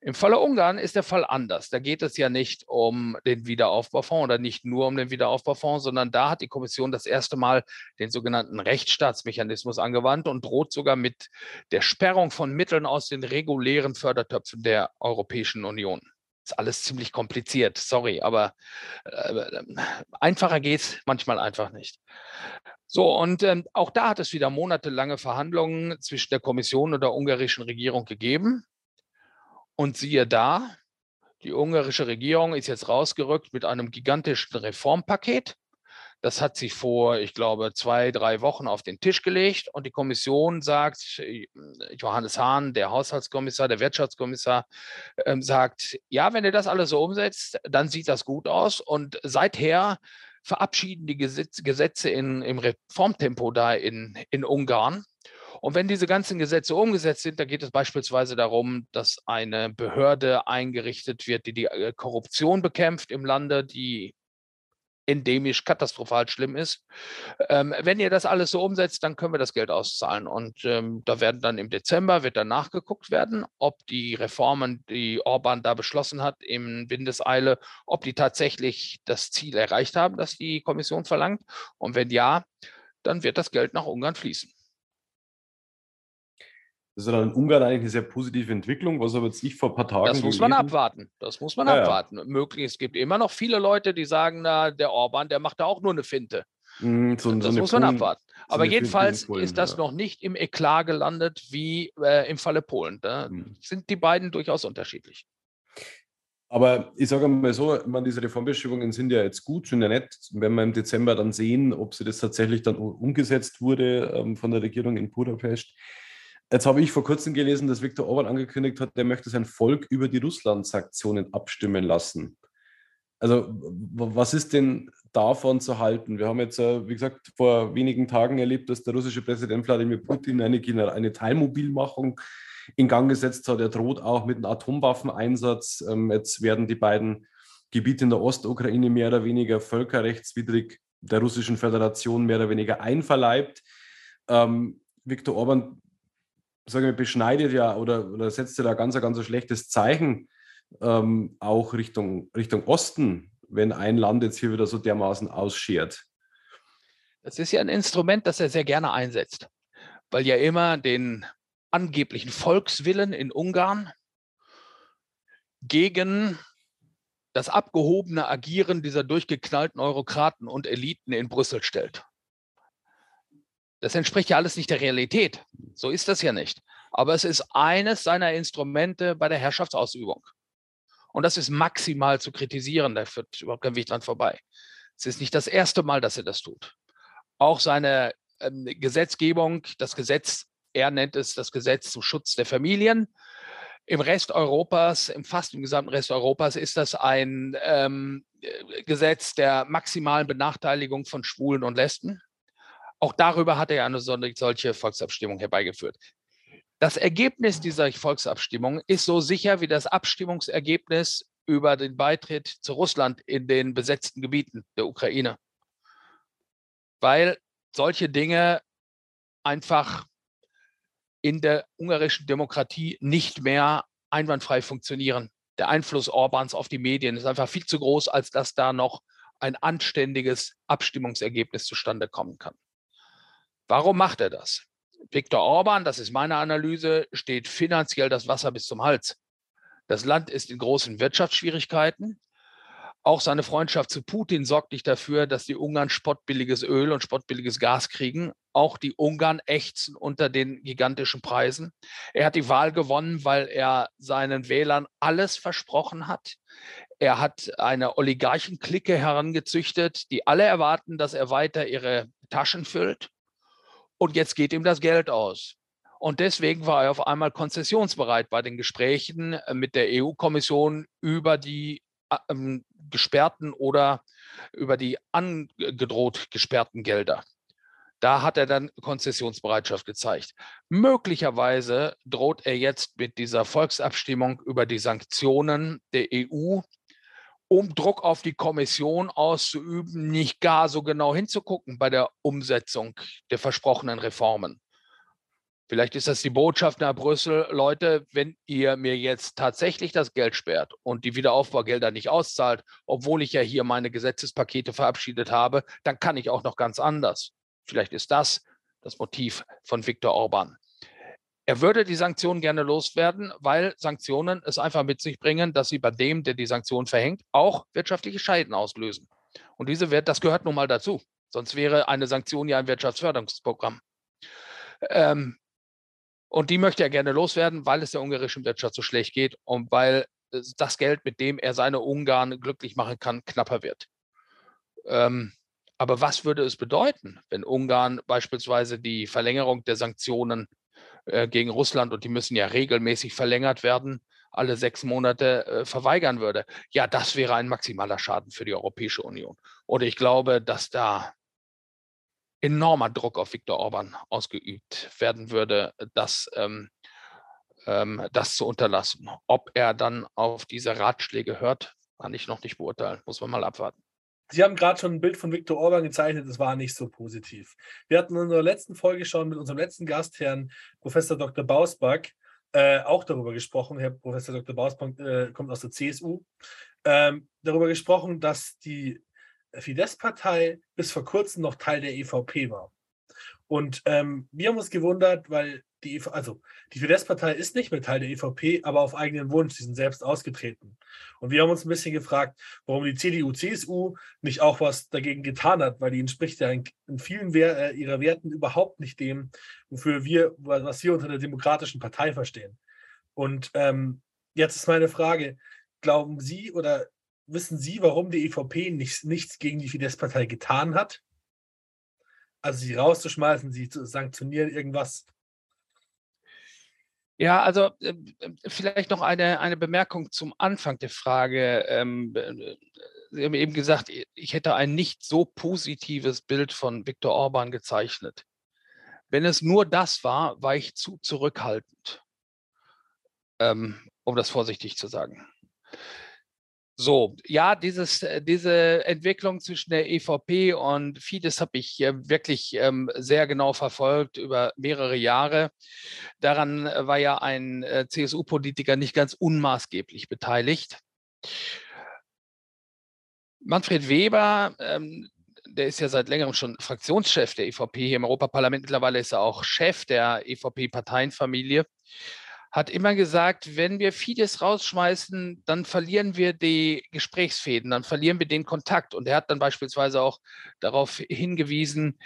Im Falle Ungarn ist der Fall anders. Da geht es ja nicht um den Wiederaufbaufonds oder nicht nur um den Wiederaufbaufonds, sondern da hat die Kommission das erste Mal den sogenannten Rechtsstaatsmechanismus angewandt und droht sogar mit der Sperrung von Mitteln aus den regulären Fördertöpfen der Europäischen Union. Ist alles ziemlich kompliziert, sorry, aber äh, einfacher geht es manchmal einfach nicht. So, und ähm, auch da hat es wieder monatelange Verhandlungen zwischen der Kommission und der ungarischen Regierung gegeben. Und siehe da, die ungarische Regierung ist jetzt rausgerückt mit einem gigantischen Reformpaket. Das hat sich vor, ich glaube, zwei, drei Wochen auf den Tisch gelegt und die Kommission sagt, äh, Johannes Hahn, der Haushaltskommissar, der Wirtschaftskommissar, äh, sagt, ja, wenn ihr das alles so umsetzt, dann sieht das gut aus. Und seither verabschieden die Gesetze in, im Reformtempo da in, in Ungarn. Und wenn diese ganzen Gesetze umgesetzt sind, dann geht es beispielsweise darum, dass eine Behörde eingerichtet wird, die die äh, Korruption bekämpft im Lande, die endemisch katastrophal schlimm ist. Ähm, wenn ihr das alles so umsetzt, dann können wir das Geld auszahlen. Und ähm, da werden dann im Dezember, wird dann nachgeguckt werden, ob die Reformen, die Orban da beschlossen hat im Windeseile, ob die tatsächlich das Ziel erreicht haben, das die Kommission verlangt. Und wenn ja, dann wird das Geld nach Ungarn fließen. Das ist dann in Ungarn eigentlich eine sehr positive Entwicklung, was aber jetzt ich vor ein paar Tagen. Das muss man abwarten. Das muss man ja, abwarten. Ja. Möglich, es gibt immer noch viele Leute, die sagen, na, der Orban, der macht da auch nur eine Finte. Mm, so, das so muss man abwarten. Aber wir jedenfalls Polen, ist das ja. noch nicht im Eklat gelandet wie äh, im Falle Polen. Da Hm. sind die beiden durchaus unterschiedlich. Aber ich sage mal so, meine, diese Reformbestrebungen sind ja jetzt gut, sind ja nett. Wenn wir im Dezember dann sehen, ob sie das tatsächlich dann umgesetzt wurde ähm, von der Regierung in Budapest. Jetzt habe ich vor kurzem gelesen, dass Viktor Orban angekündigt hat, er möchte sein Volk über die Russland-Sanktionen abstimmen lassen. Also was ist denn davon zu halten? Wir haben jetzt, äh, wie gesagt, vor wenigen Tagen erlebt, dass der russische Präsident Wladimir Putin eine, eine Teilmobilmachung in Gang gesetzt hat. Er droht auch mit einem Atomwaffeneinsatz. Ähm, Jetzt werden die beiden Gebiete in der Ostukraine mehr oder weniger völkerrechtswidrig der Russischen Föderation mehr oder weniger einverleibt. Ähm, Viktor Orban, sage ich, beschneidet ja oder, oder setzt ja da ganz, ein ganz schlechtes Zeichen ähm, auch Richtung, Richtung Osten, wenn ein Land jetzt hier wieder so dermaßen ausschert. Das ist ja ein Instrument, das er sehr gerne einsetzt, weil ja immer den angeblichen Volkswillen in Ungarn gegen das abgehobene Agieren dieser durchgeknallten Eurokraten und Eliten in Brüssel stellt. Das entspricht ja alles nicht der Realität. So ist das ja nicht. Aber es ist eines seiner Instrumente bei der Herrschaftsausübung. Und das ist maximal zu kritisieren. Da führt überhaupt kein Weg dran vorbei. Es ist nicht das erste Mal, dass er das tut. Auch seine ähm, Gesetzgebung, das Gesetz, er nennt es das Gesetz zum Schutz der Familien. Im Rest Europas, im fast im gesamten Rest Europas, ist das ein ähm, äh, Gesetz der maximalen Benachteiligung von Schwulen und Lesben. Auch darüber hat er eine solche Volksabstimmung herbeigeführt. Das Ergebnis dieser Volksabstimmung ist so sicher wie das Abstimmungsergebnis über den Beitritt zu Russland in den besetzten Gebieten der Ukraine. Weil solche Dinge einfach in der ungarischen Demokratie nicht mehr einwandfrei funktionieren. Der Einfluss Orbans auf die Medien ist einfach viel zu groß, als dass da noch ein anständiges Abstimmungsergebnis zustande kommen kann. Warum macht er das? Viktor Orban, das ist meine Analyse, steht finanziell das Wasser bis zum Hals. Das Land ist in großen Wirtschaftsschwierigkeiten. Auch seine Freundschaft zu Putin sorgt nicht dafür, dass die Ungarn spottbilliges Öl und spottbilliges Gas kriegen. Auch die Ungarn ächzen unter den gigantischen Preisen. Er hat die Wahl gewonnen, weil er seinen Wählern alles versprochen hat. Er hat eine Oligarchenklicke herangezüchtet, die alle erwarten, dass er weiter ihre Taschen füllt. Und jetzt geht ihm das Geld aus. Und deswegen war er auf einmal konzessionsbereit bei den Gesprächen äh, mit der EU-Kommission über die äh, ähm, gesperrten oder über die angedroht gesperrten Gelder. Da hat er dann Konzessionsbereitschaft gezeigt. Möglicherweise droht er jetzt mit dieser Volksabstimmung über die Sanktionen der EU, um Druck auf die Kommission auszuüben, nicht gar so genau hinzugucken bei der Umsetzung der versprochenen Reformen. Vielleicht ist das die Botschaft nach Brüssel, Leute, wenn ihr mir jetzt tatsächlich das Geld sperrt und die Wiederaufbaugelder nicht auszahlt, obwohl ich ja hier meine Gesetzespakete verabschiedet habe, dann kann ich auch noch ganz anders. Vielleicht ist das das Motiv von Viktor Orban. Er würde die Sanktionen gerne loswerden, weil Sanktionen es einfach mit sich bringen, dass sie bei dem, der die Sanktionen verhängt, auch wirtschaftliche Schäden auslösen. Und diese wird, das gehört nun mal dazu. Sonst wäre eine Sanktion ja ein Wirtschaftsförderungsprogramm. Ähm, und die möchte er gerne loswerden, weil es der ungarischen Wirtschaft so schlecht geht und weil das Geld, mit dem er seine Ungarn glücklich machen kann, knapper wird. Ähm, aber was würde es bedeuten, wenn Ungarn beispielsweise die Verlängerung der Sanktionen äh, gegen Russland, und die müssen ja regelmäßig verlängert werden, alle sechs Monate äh, verweigern würde? Ja, das wäre ein maximaler Schaden für die Europäische Union. Und ich glaube, dass da enormer Druck auf Viktor Orban ausgeübt werden würde, das, ähm, ähm, das zu unterlassen. Ob er dann auf diese Ratschläge hört, kann ich noch nicht beurteilen. Muss man mal abwarten. Sie haben gerade schon ein Bild von Viktor Orban gezeichnet, das war nicht so positiv. Wir hatten in unserer letzten Folge schon mit unserem letzten Gast, Herrn Professor Dr. Bausback, äh, auch darüber gesprochen. Herr Professor Dr. Bausback äh, kommt aus der CSU. Ähm, darüber gesprochen, dass die Fidesz-Partei bis vor kurzem noch Teil der EVP war. Und ähm, wir haben uns gewundert, weil die, also die Fidesz-Partei ist nicht mehr Teil der EVP, aber auf eigenen Wunsch. Sie sind selbst ausgetreten. Und wir haben uns ein bisschen gefragt, warum die CDU, CSU nicht auch was dagegen getan hat, weil die entspricht ja in, in vielen Wehr, äh, ihrer Werten überhaupt nicht dem, wofür wir, was wir unter der demokratischen Partei verstehen. Und ähm, jetzt ist meine Frage, glauben Sie oder wissen Sie, warum die EVP nicht, nichts gegen die Fidesz-Partei getan hat? Also sie rauszuschmeißen, sie zu sanktionieren, irgendwas. Ja, also äh, vielleicht noch eine, eine Bemerkung zum Anfang der Frage. Ähm, äh, sie haben eben gesagt, ich hätte ein nicht so positives Bild von Viktor Orban gezeichnet. Wenn es nur das war, war ich zu zurückhaltend, ähm, um das vorsichtig zu sagen. So, ja, dieses, äh, diese Entwicklung zwischen der EVP und Fidesz habe ich wirklich ähm, sehr genau verfolgt über mehrere Jahre. Daran äh, war ja ein äh, CSU-Politiker nicht ganz unmaßgeblich beteiligt. Manfred Weber, ähm, der ist ja seit längerem schon Fraktionschef der EVP hier im Europaparlament. Mittlerweile ist er auch Chef der EVP-Parteienfamilie hat immer gesagt, wenn wir Fidesz rausschmeißen, dann verlieren wir die Gesprächsfäden, dann verlieren wir den Kontakt. Und er hat dann beispielsweise auch darauf hingewiesen,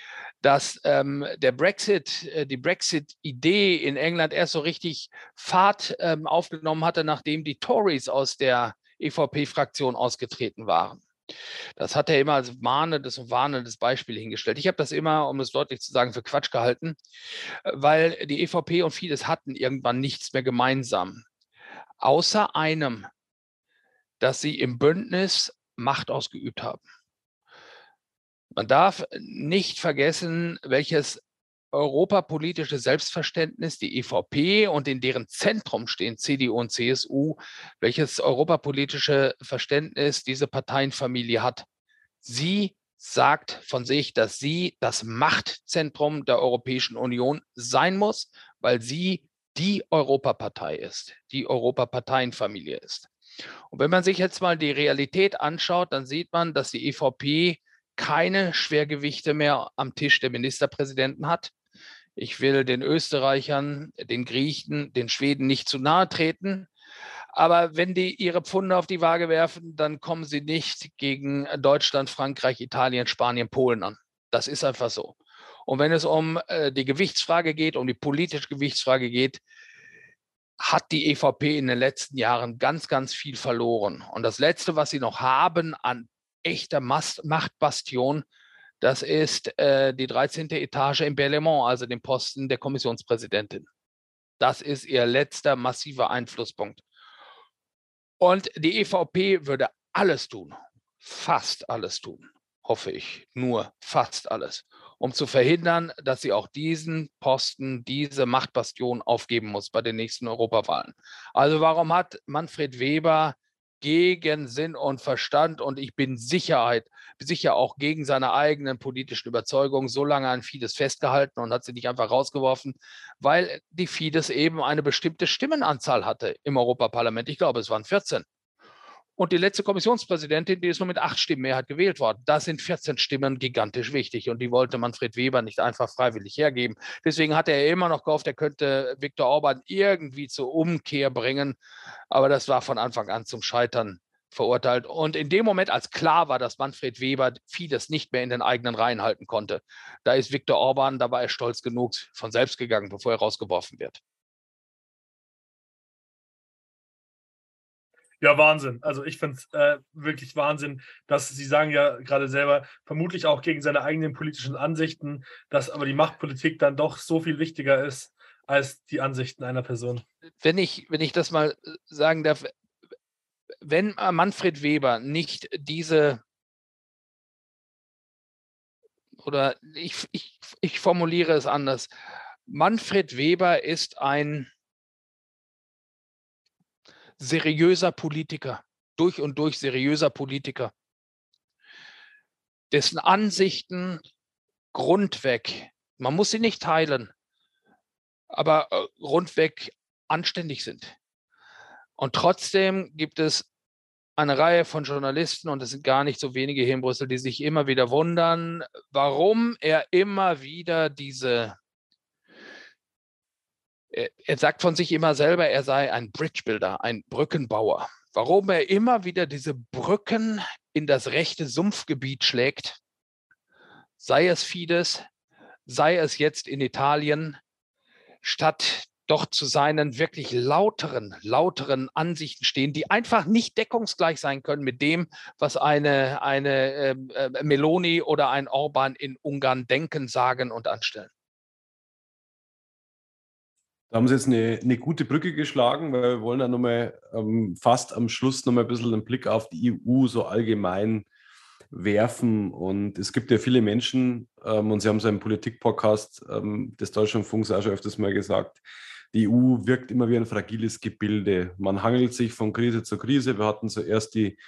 dass ähm, der Brexit, äh, die Brexit-Idee in England erst so richtig Fahrt ähm, aufgenommen hatte, nachdem die Tories aus der EVP-Fraktion ausgetreten waren. Das hat er immer als mahnendes und warnendes Beispiel hingestellt. Ich habe das immer, um es deutlich zu sagen, für Quatsch gehalten, weil die EVP und Fidesz hatten irgendwann nichts mehr gemeinsam. Außer einem, dass sie im Bündnis Macht ausgeübt haben. Man darf nicht vergessen, welches europapolitische Selbstverständnis die EVP und in deren Zentrum stehen CDU und CSU, welches europapolitische Verständnis diese Parteienfamilie hat. Sie sagt von sich, dass sie das Machtzentrum der Europäischen Union sein muss, weil sie die Europapartei ist, die Europaparteienfamilie ist. Und wenn man sich jetzt mal die Realität anschaut, dann sieht man, dass die EVP keine Schwergewichte mehr am Tisch der Ministerpräsidenten hat. Ich will den Österreichern, den Griechen, den Schweden nicht zu nahe treten. Aber wenn die ihre Pfunde auf die Waage werfen, dann kommen sie nicht gegen Deutschland, Frankreich, Italien, Spanien, Polen an. Das ist einfach so. Und wenn es um äh, die Gewichtsfrage geht, um die politische Gewichtsfrage geht, hat die EVP in den letzten Jahren ganz, ganz viel verloren. Und das Letzte, was sie noch haben an echter Machtbastion, das ist äh, die 13. Etage im Berlaymont, also den Posten der Kommissionspräsidentin. Das ist ihr letzter massiver Einflusspunkt. Und die EVP würde alles tun, fast alles tun, hoffe ich, nur fast alles, um zu verhindern, dass sie auch diesen Posten, diese Machtbastion aufgeben muss bei den nächsten Europawahlen. Also warum hat Manfred Weber gegen Sinn und Verstand und ich bin Sicherheit, sicher auch gegen seine eigenen politischen Überzeugungen so lange an Fidesz festgehalten und hat sie nicht einfach rausgeworfen, weil die Fidesz eben eine bestimmte Stimmenanzahl hatte im Europaparlament. Ich glaube, es waren 14. Und die letzte Kommissionspräsidentin, die ist nur mit acht Stimmen Mehrheit gewählt worden. Da sind 14 Stimmen gigantisch wichtig. Und die wollte Manfred Weber nicht einfach freiwillig hergeben. Deswegen hat er immer noch gehofft, er könnte Viktor Orban irgendwie zur Umkehr bringen. Aber das war von Anfang an zum Scheitern verurteilt. Und in dem Moment, als klar war, dass Manfred Weber vieles nicht mehr in den eigenen Reihen halten konnte, da ist Viktor Orban, da war er stolz genug von selbst gegangen, bevor er rausgeworfen wird. Ja, Wahnsinn. Also ich finde es äh, wirklich Wahnsinn, dass Sie sagen ja gerade selber, vermutlich auch gegen seine eigenen politischen Ansichten, dass aber die Machtpolitik dann doch so viel wichtiger ist als die Ansichten einer Person. Wenn ich, wenn ich das mal äh, sagen darf, wenn Manfred Weber nicht diese oder ich, ich, ich formuliere es anders. Manfred Weber ist ein seriöser Politiker, durch und durch seriöser Politiker, dessen Ansichten grundweg, man muss sie nicht teilen, aber äh, rundweg anständig sind. Und trotzdem gibt es eine Reihe von Journalisten, und es sind gar nicht so wenige hier in Brüssel, die sich immer wieder wundern, warum er immer wieder diese, er, sagt von sich immer selber, er sei ein Bridgebuilder, ein Brückenbauer. Warum er immer wieder diese Brücken in das rechte Sumpfgebiet schlägt, sei es Fidesz, sei es jetzt in Italien, statt doch zu seinen wirklich lauteren, lauteren Ansichten stehen, die einfach nicht deckungsgleich sein können mit dem, was eine, eine ähm, äh, Meloni oder ein Orban in Ungarn denken, sagen und anstellen. Da haben Sie jetzt eine, eine gute Brücke geschlagen, weil wir wollen ja nochmal ähm, fast am Schluss nochmal ein bisschen einen Blick auf die EU so allgemein werfen. Und es gibt ja viele Menschen, ähm, und Sie haben es im Politik-Podcast ähm, des Deutschlandfunks auch schon öfters mal gesagt, die EU wirkt immer wie ein fragiles Gebilde. Man hangelt sich von Krise zu Krise. Wir hatten zuerst die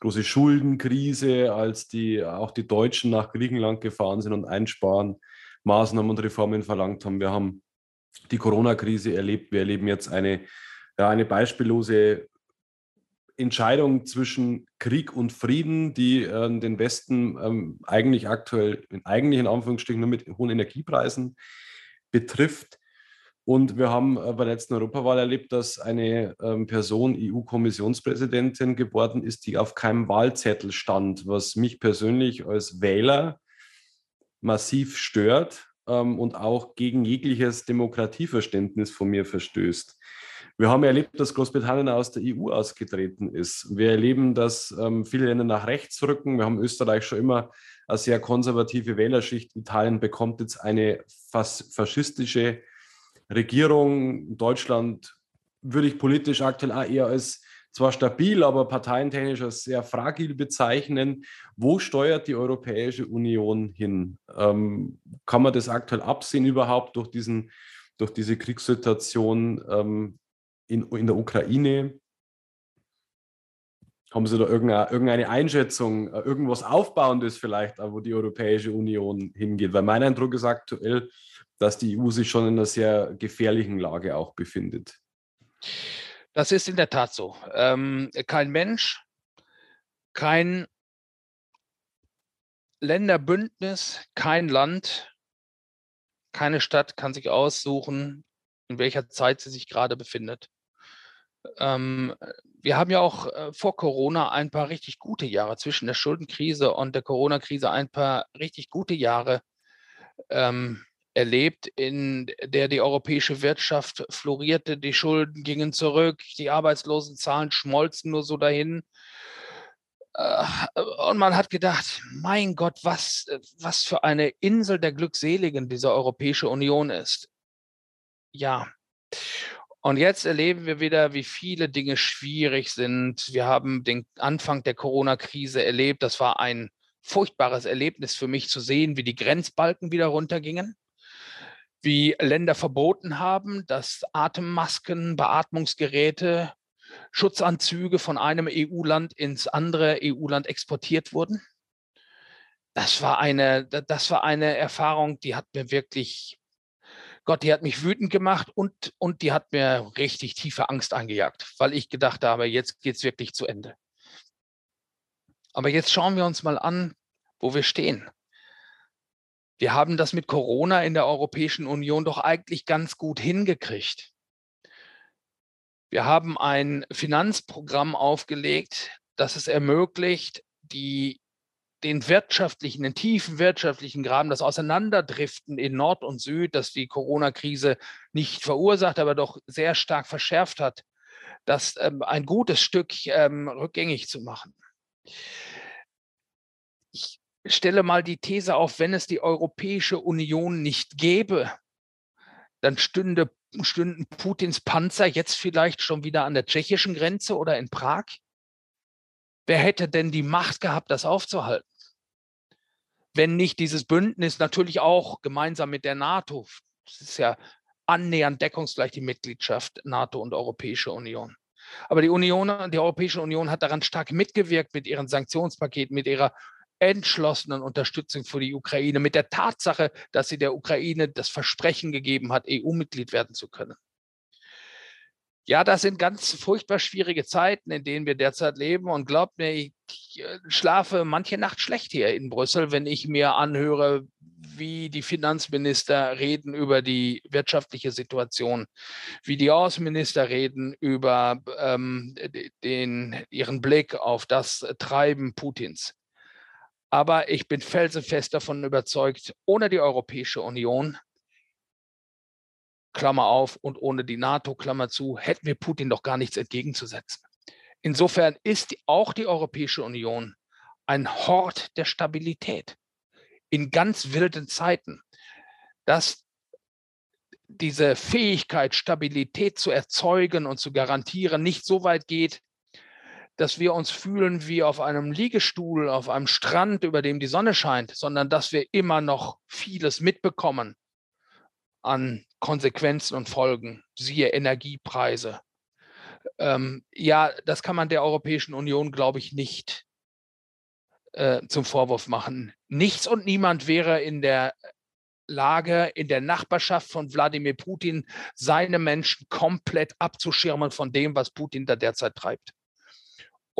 große Schuldenkrise, als die, auch die Deutschen nach Griechenland gefahren sind und einsparen, Maßnahmen und Reformen verlangt haben. Wir haben die Corona-Krise erlebt. Wir erleben jetzt eine, ja, eine beispiellose Entscheidung zwischen Krieg und Frieden, die äh, den Westen ähm, eigentlich aktuell, eigentlich in Anführungsstrichen nur mit hohen Energiepreisen betrifft. Und wir haben äh, bei der letzten Europawahl erlebt, dass eine ähm, Person EU-Kommissionspräsidentin geworden ist, die auf keinem Wahlzettel stand, was mich persönlich als Wähler massiv stört ähm, und auch gegen jegliches Demokratieverständnis von mir verstößt. Wir haben erlebt, dass Großbritannien aus der EU ausgetreten ist. Wir erleben, dass ähm, viele Länder nach rechts rücken. Wir haben Österreich schon immer eine sehr konservative Wählerschicht. Italien bekommt jetzt eine fast faschistische Regierung. Deutschland würde ich politisch aktuell auch eher als zwar stabil, aber parteientechnisch als sehr fragil bezeichnen. Wo steuert die Europäische Union hin? Ähm, kann man das aktuell absehen überhaupt durch, diesen, durch diese Kriegssituation ähm, in, in der Ukraine? Haben Sie da irgendeine, irgendeine Einschätzung, äh, irgendwas Aufbauendes vielleicht, wo die Europäische Union hingeht? Weil mein Eindruck ist aktuell, dass die EU sich schon in einer sehr gefährlichen Lage auch befindet. Das ist in der Tat so. Ähm, kein Mensch, kein Länderbündnis, kein Land, keine Stadt kann sich aussuchen, in welcher Zeit sie sich gerade befindet. Ähm, wir haben ja auch äh, vor Corona ein paar richtig gute Jahre, zwischen der Schuldenkrise und der Corona-Krise ein paar richtig gute Jahre ähm, erlebt, in der die europäische Wirtschaft florierte, die Schulden gingen zurück, die Arbeitslosenzahlen schmolzen nur so dahin. Äh, und man hat gedacht, mein Gott, was, was für eine Insel der Glückseligen diese Europäische Union ist. Ja. Und jetzt erleben wir wieder, wie viele Dinge schwierig sind. Wir haben den Anfang der Corona-Krise erlebt. Das war ein furchtbares Erlebnis für mich zu sehen, wie die Grenzbalken wieder runtergingen wie Länder verboten haben, dass Atemmasken, Beatmungsgeräte, Schutzanzüge von einem EU-Land ins andere EU-Land exportiert wurden. Das war eine, das war eine Erfahrung, die hat mir wirklich, Gott, die hat mich wütend gemacht und, und die hat mir richtig tiefe Angst eingejagt, weil ich gedacht habe, jetzt geht es wirklich zu Ende. Aber jetzt schauen wir uns mal an, wo wir stehen wir haben das mit Corona in der Europäischen Union doch eigentlich ganz gut hingekriegt. Wir haben ein Finanzprogramm aufgelegt, das es ermöglicht, die, den wirtschaftlichen, den tiefen wirtschaftlichen Graben, das Auseinanderdriften in Nord und Süd, das die Corona-Krise nicht verursacht, aber doch sehr stark verschärft hat, das ähm, ein gutes Stück ähm, rückgängig zu machen. Stelle mal die These auf, wenn es die Europäische Union nicht gäbe, dann stünde, stünden Putins Panzer jetzt vielleicht schon wieder an der tschechischen Grenze oder in Prag. Wer hätte denn die Macht gehabt, das aufzuhalten? Wenn nicht dieses Bündnis natürlich auch gemeinsam mit der NATO, das ist ja annähernd deckungsgleich die Mitgliedschaft NATO und Europäische Union. Aber die Union, die Europäische Union hat daran stark mitgewirkt mit ihren Sanktionspaketen, mit ihrer entschlossenen Unterstützung für die Ukraine, mit der Tatsache, dass sie der Ukraine das Versprechen gegeben hat, EU-Mitglied werden zu können. Ja, das sind ganz furchtbar schwierige Zeiten, in denen wir derzeit leben. Und glaubt mir, ich äh, schlafe manche Nacht schlecht hier in Brüssel, wenn ich mir anhöre, wie die Finanzminister reden über die wirtschaftliche Situation, wie die Außenminister reden über ähm, den, ihren Blick auf das Treiben Putins. Aber ich bin felsenfest davon überzeugt, ohne die Europäische Union Klammer auf, und ohne die NATO, Klammer zu, hätten wir Putin doch gar nichts entgegenzusetzen. Insofern ist auch die Europäische Union ein Hort der Stabilität in ganz wilden Zeiten, dass diese Fähigkeit, Stabilität zu erzeugen und zu garantieren, nicht so weit geht, dass wir uns fühlen wie auf einem Liegestuhl, auf einem Strand, über dem die Sonne scheint, sondern dass wir immer noch vieles mitbekommen an Konsequenzen und Folgen, siehe Energiepreise. Ähm, ja, das kann man der Europäischen Union, glaube ich, nicht äh, zum Vorwurf machen. Nichts und niemand wäre in der Lage, in der Nachbarschaft von Wladimir Putin seine Menschen komplett abzuschirmen von dem, was Putin da derzeit treibt.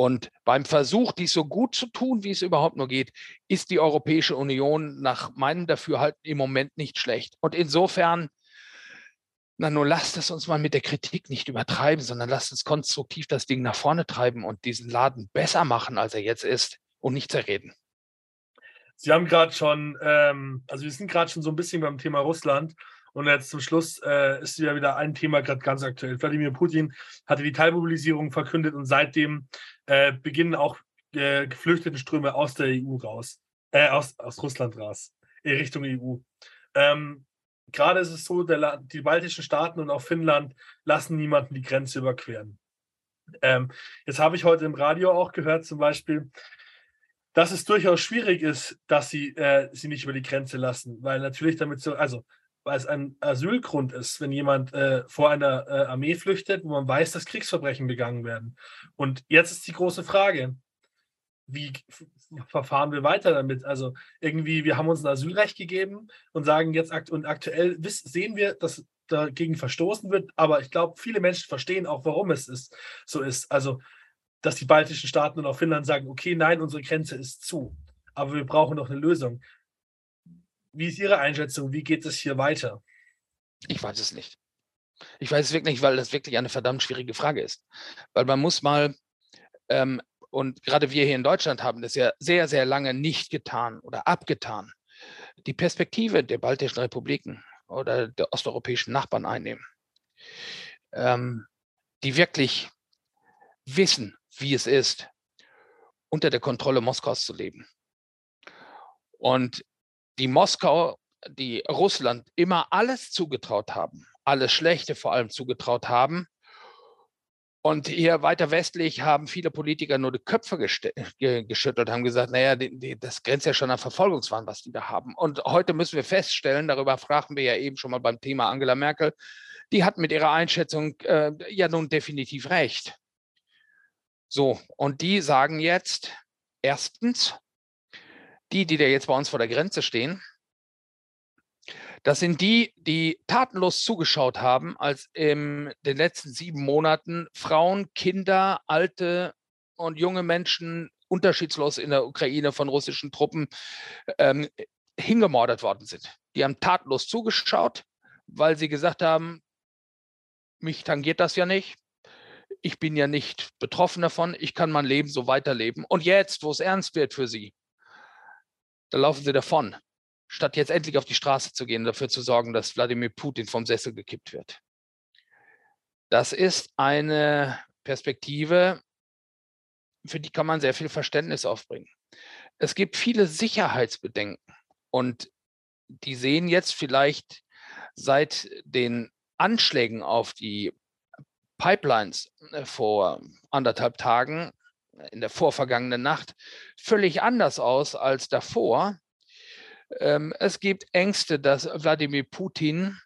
Und beim Versuch, dies so gut zu tun, wie es überhaupt nur geht, ist die Europäische Union nach meinem Dafürhalten im Moment nicht schlecht. Und insofern, na nur lasst es uns mal mit der Kritik nicht übertreiben, sondern lasst uns konstruktiv das Ding nach vorne treiben und diesen Laden besser machen, als er jetzt ist und nicht zerreden. Sie haben gerade schon, ähm, also wir sind gerade schon so ein bisschen beim Thema Russland und jetzt zum Schluss äh, ist ja wieder ein Thema gerade ganz aktuell. Wladimir Putin hatte die Teilmobilisierung verkündet und seitdem äh, beginnen auch äh, Geflüchtetenströme aus der EU raus, äh, aus, aus Russland raus, in Richtung EU. Ähm, gerade ist es so, der, die baltischen Staaten und auch Finnland lassen niemanden die Grenze überqueren. Ähm, jetzt habe ich heute im Radio auch gehört, zum Beispiel, dass es durchaus schwierig ist, dass sie äh, sie nicht über die Grenze lassen, weil natürlich damit so, also weil es ein Asylgrund ist, wenn jemand äh, vor einer äh, Armee flüchtet, wo man weiß, dass Kriegsverbrechen begangen werden. Und jetzt ist die große Frage, wie verfahren wir weiter damit? Also irgendwie, wir haben uns ein Asylrecht gegeben und sagen jetzt akt und aktuell sehen wir, dass dagegen verstoßen wird, aber ich glaube, viele Menschen verstehen auch, warum es ist, so ist. Also, dass die baltischen Staaten und auch Finnland sagen, okay, nein, unsere Grenze ist zu, aber wir brauchen noch eine Lösung. Wie ist Ihre Einschätzung? Wie geht es hier weiter? Ich weiß es nicht. Ich weiß es wirklich nicht, weil das wirklich eine verdammt schwierige Frage ist. Weil man muss mal, ähm, und gerade wir hier in Deutschland haben das ja sehr, sehr lange nicht getan oder abgetan, die Perspektive der baltischen Republiken oder der osteuropäischen Nachbarn einnehmen, ähm, die wirklich wissen, wie es ist, unter der Kontrolle Moskaus zu leben. Und die Moskau, die Russland immer alles zugetraut haben, alles Schlechte vor allem zugetraut haben. Und hier weiter westlich haben viele Politiker nur die Köpfe geschüttelt, haben gesagt, naja, die, die, das grenzt ja schon an Verfolgungswahn, was die da haben. Und heute müssen wir feststellen, darüber sprachen wir ja eben schon mal beim Thema Angela Merkel, die hat mit ihrer Einschätzung äh, ja nun definitiv recht. So, und die sagen jetzt, erstens, die, die da jetzt bei uns vor der Grenze stehen, das sind die, die tatenlos zugeschaut haben, als in den letzten sieben Monaten Frauen, Kinder, alte und junge Menschen unterschiedslos in der Ukraine von russischen Truppen ähm, hingemordet worden sind. Die haben tatenlos zugeschaut, weil sie gesagt haben, mich tangiert das ja nicht. Ich bin ja nicht betroffen davon. Ich kann mein Leben so weiterleben. Und jetzt, wo es ernst wird für sie, da laufen sie davon, statt jetzt endlich auf die Straße zu gehen, dafür zu sorgen, dass Wladimir Putin vom Sessel gekippt wird. Das ist eine Perspektive, für die kann man sehr viel Verständnis aufbringen. Es gibt viele Sicherheitsbedenken und die sehen jetzt vielleicht seit den Anschlägen auf die Pipelines äh, vor anderthalb Tagen in der vorvergangenen Nacht völlig anders aus als davor. Ähm, es gibt Ängste, dass Wladimir Putin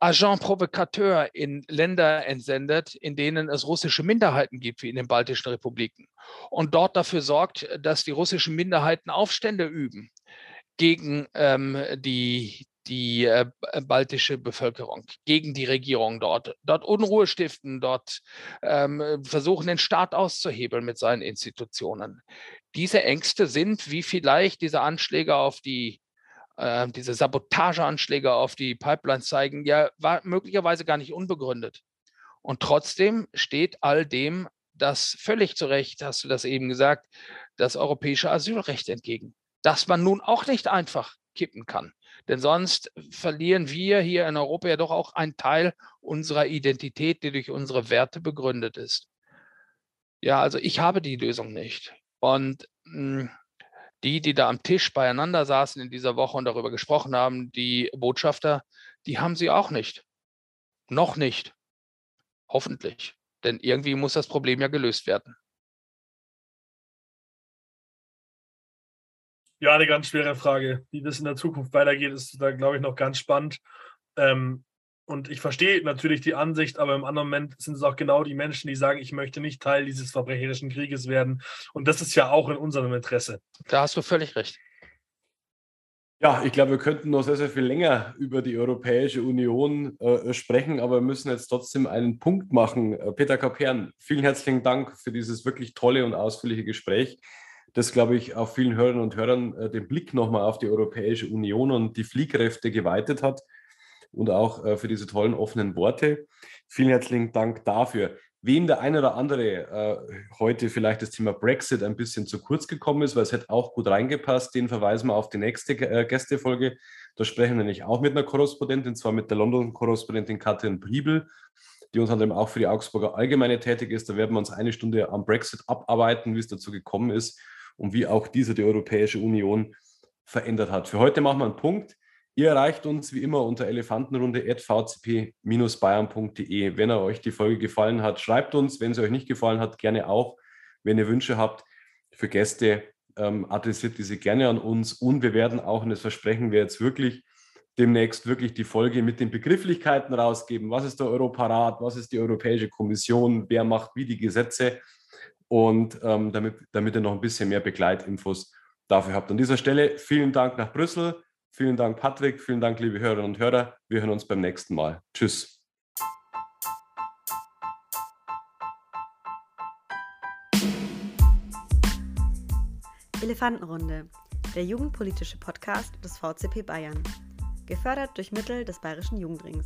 Agent Provocateur in Länder entsendet, in denen es russische Minderheiten gibt, wie in den baltischen Republiken, und dort dafür sorgt, dass die russischen Minderheiten Aufstände üben gegen ähm, die die äh, äh, baltische Bevölkerung, gegen die Regierung dort, dort Unruhe stiften, dort ähm, versuchen, den Staat auszuhebeln mit seinen Institutionen. Diese Ängste sind, wie vielleicht diese Anschläge auf die, äh, diese Sabotageanschläge auf die Pipelines zeigen, ja war möglicherweise gar nicht unbegründet. Und trotzdem steht all dem das völlig zu Recht, hast du das eben gesagt, das europäische Asylrecht entgegen, das man nun auch nicht einfach kippen kann. Denn sonst verlieren wir hier in Europa ja doch auch einen Teil unserer Identität, die durch unsere Werte begründet ist. Ja, also ich habe die Lösung nicht. Und hm, die, die da am Tisch beieinander saßen in dieser Woche und darüber gesprochen haben, die Botschafter, die haben sie auch nicht. Noch nicht. Hoffentlich. Denn irgendwie muss das Problem ja gelöst werden. Ja, eine ganz schwere Frage. Wie das in der Zukunft weitergeht, ist da, glaube ich, noch ganz spannend. Ähm, und ich verstehe natürlich die Ansicht, aber im anderen Moment sind es auch genau die Menschen, die sagen, ich möchte nicht Teil dieses verbrecherischen Krieges werden. Und das ist ja auch in unserem Interesse. Da hast du völlig recht. Ja, ich glaube, wir könnten noch sehr, sehr viel länger über die Europäische Union äh, sprechen, aber wir müssen jetzt trotzdem einen Punkt machen. Äh, Peter Kapern, vielen herzlichen Dank für dieses wirklich tolle und ausführliche Gespräch, das, glaube ich, auch vielen Hörern und Hörern äh, den Blick nochmal auf die Europäische Union und die Fliehkräfte geweitet hat und auch äh, für diese tollen offenen Worte. Vielen herzlichen Dank dafür. Wem der eine oder andere äh, heute vielleicht das Thema Brexit ein bisschen zu kurz gekommen ist, weil es hätte auch gut reingepasst, den verweisen wir auf die nächste äh, Gästefolge. Da sprechen wir nämlich auch mit einer Korrespondentin, zwar mit der London-Korrespondentin Katrin Briebel, die unter anderem auch für die Augsburger Allgemeine tätig ist. Da werden wir uns eine Stunde am Brexit abarbeiten, wie es dazu gekommen ist und wie auch diese die Europäische Union verändert hat. Für heute machen wir einen Punkt. Ihr erreicht uns wie immer unter elefantenrunde.vcp-bayern.de. Wenn euch die Folge gefallen hat, schreibt uns. Wenn sie euch nicht gefallen hat, gerne auch. Wenn ihr Wünsche habt für Gäste, ähm, adressiert diese gerne an uns. Und wir werden auch, und das versprechen wir jetzt wirklich, demnächst wirklich die Folge mit den Begrifflichkeiten rausgeben. Was ist der Europarat? Was ist die Europäische Kommission? Wer macht wie die Gesetze? Und ähm, damit, damit ihr noch ein bisschen mehr Begleitinfos dafür habt. An dieser Stelle vielen Dank nach Brüssel. Vielen Dank, Patrick. Vielen Dank, liebe Hörerinnen und Hörer. Wir hören uns beim nächsten Mal. Tschüss. Elefantenrunde, der jugendpolitische Podcast des VCP Bayern. Gefördert durch Mittel des Bayerischen Jugendrings.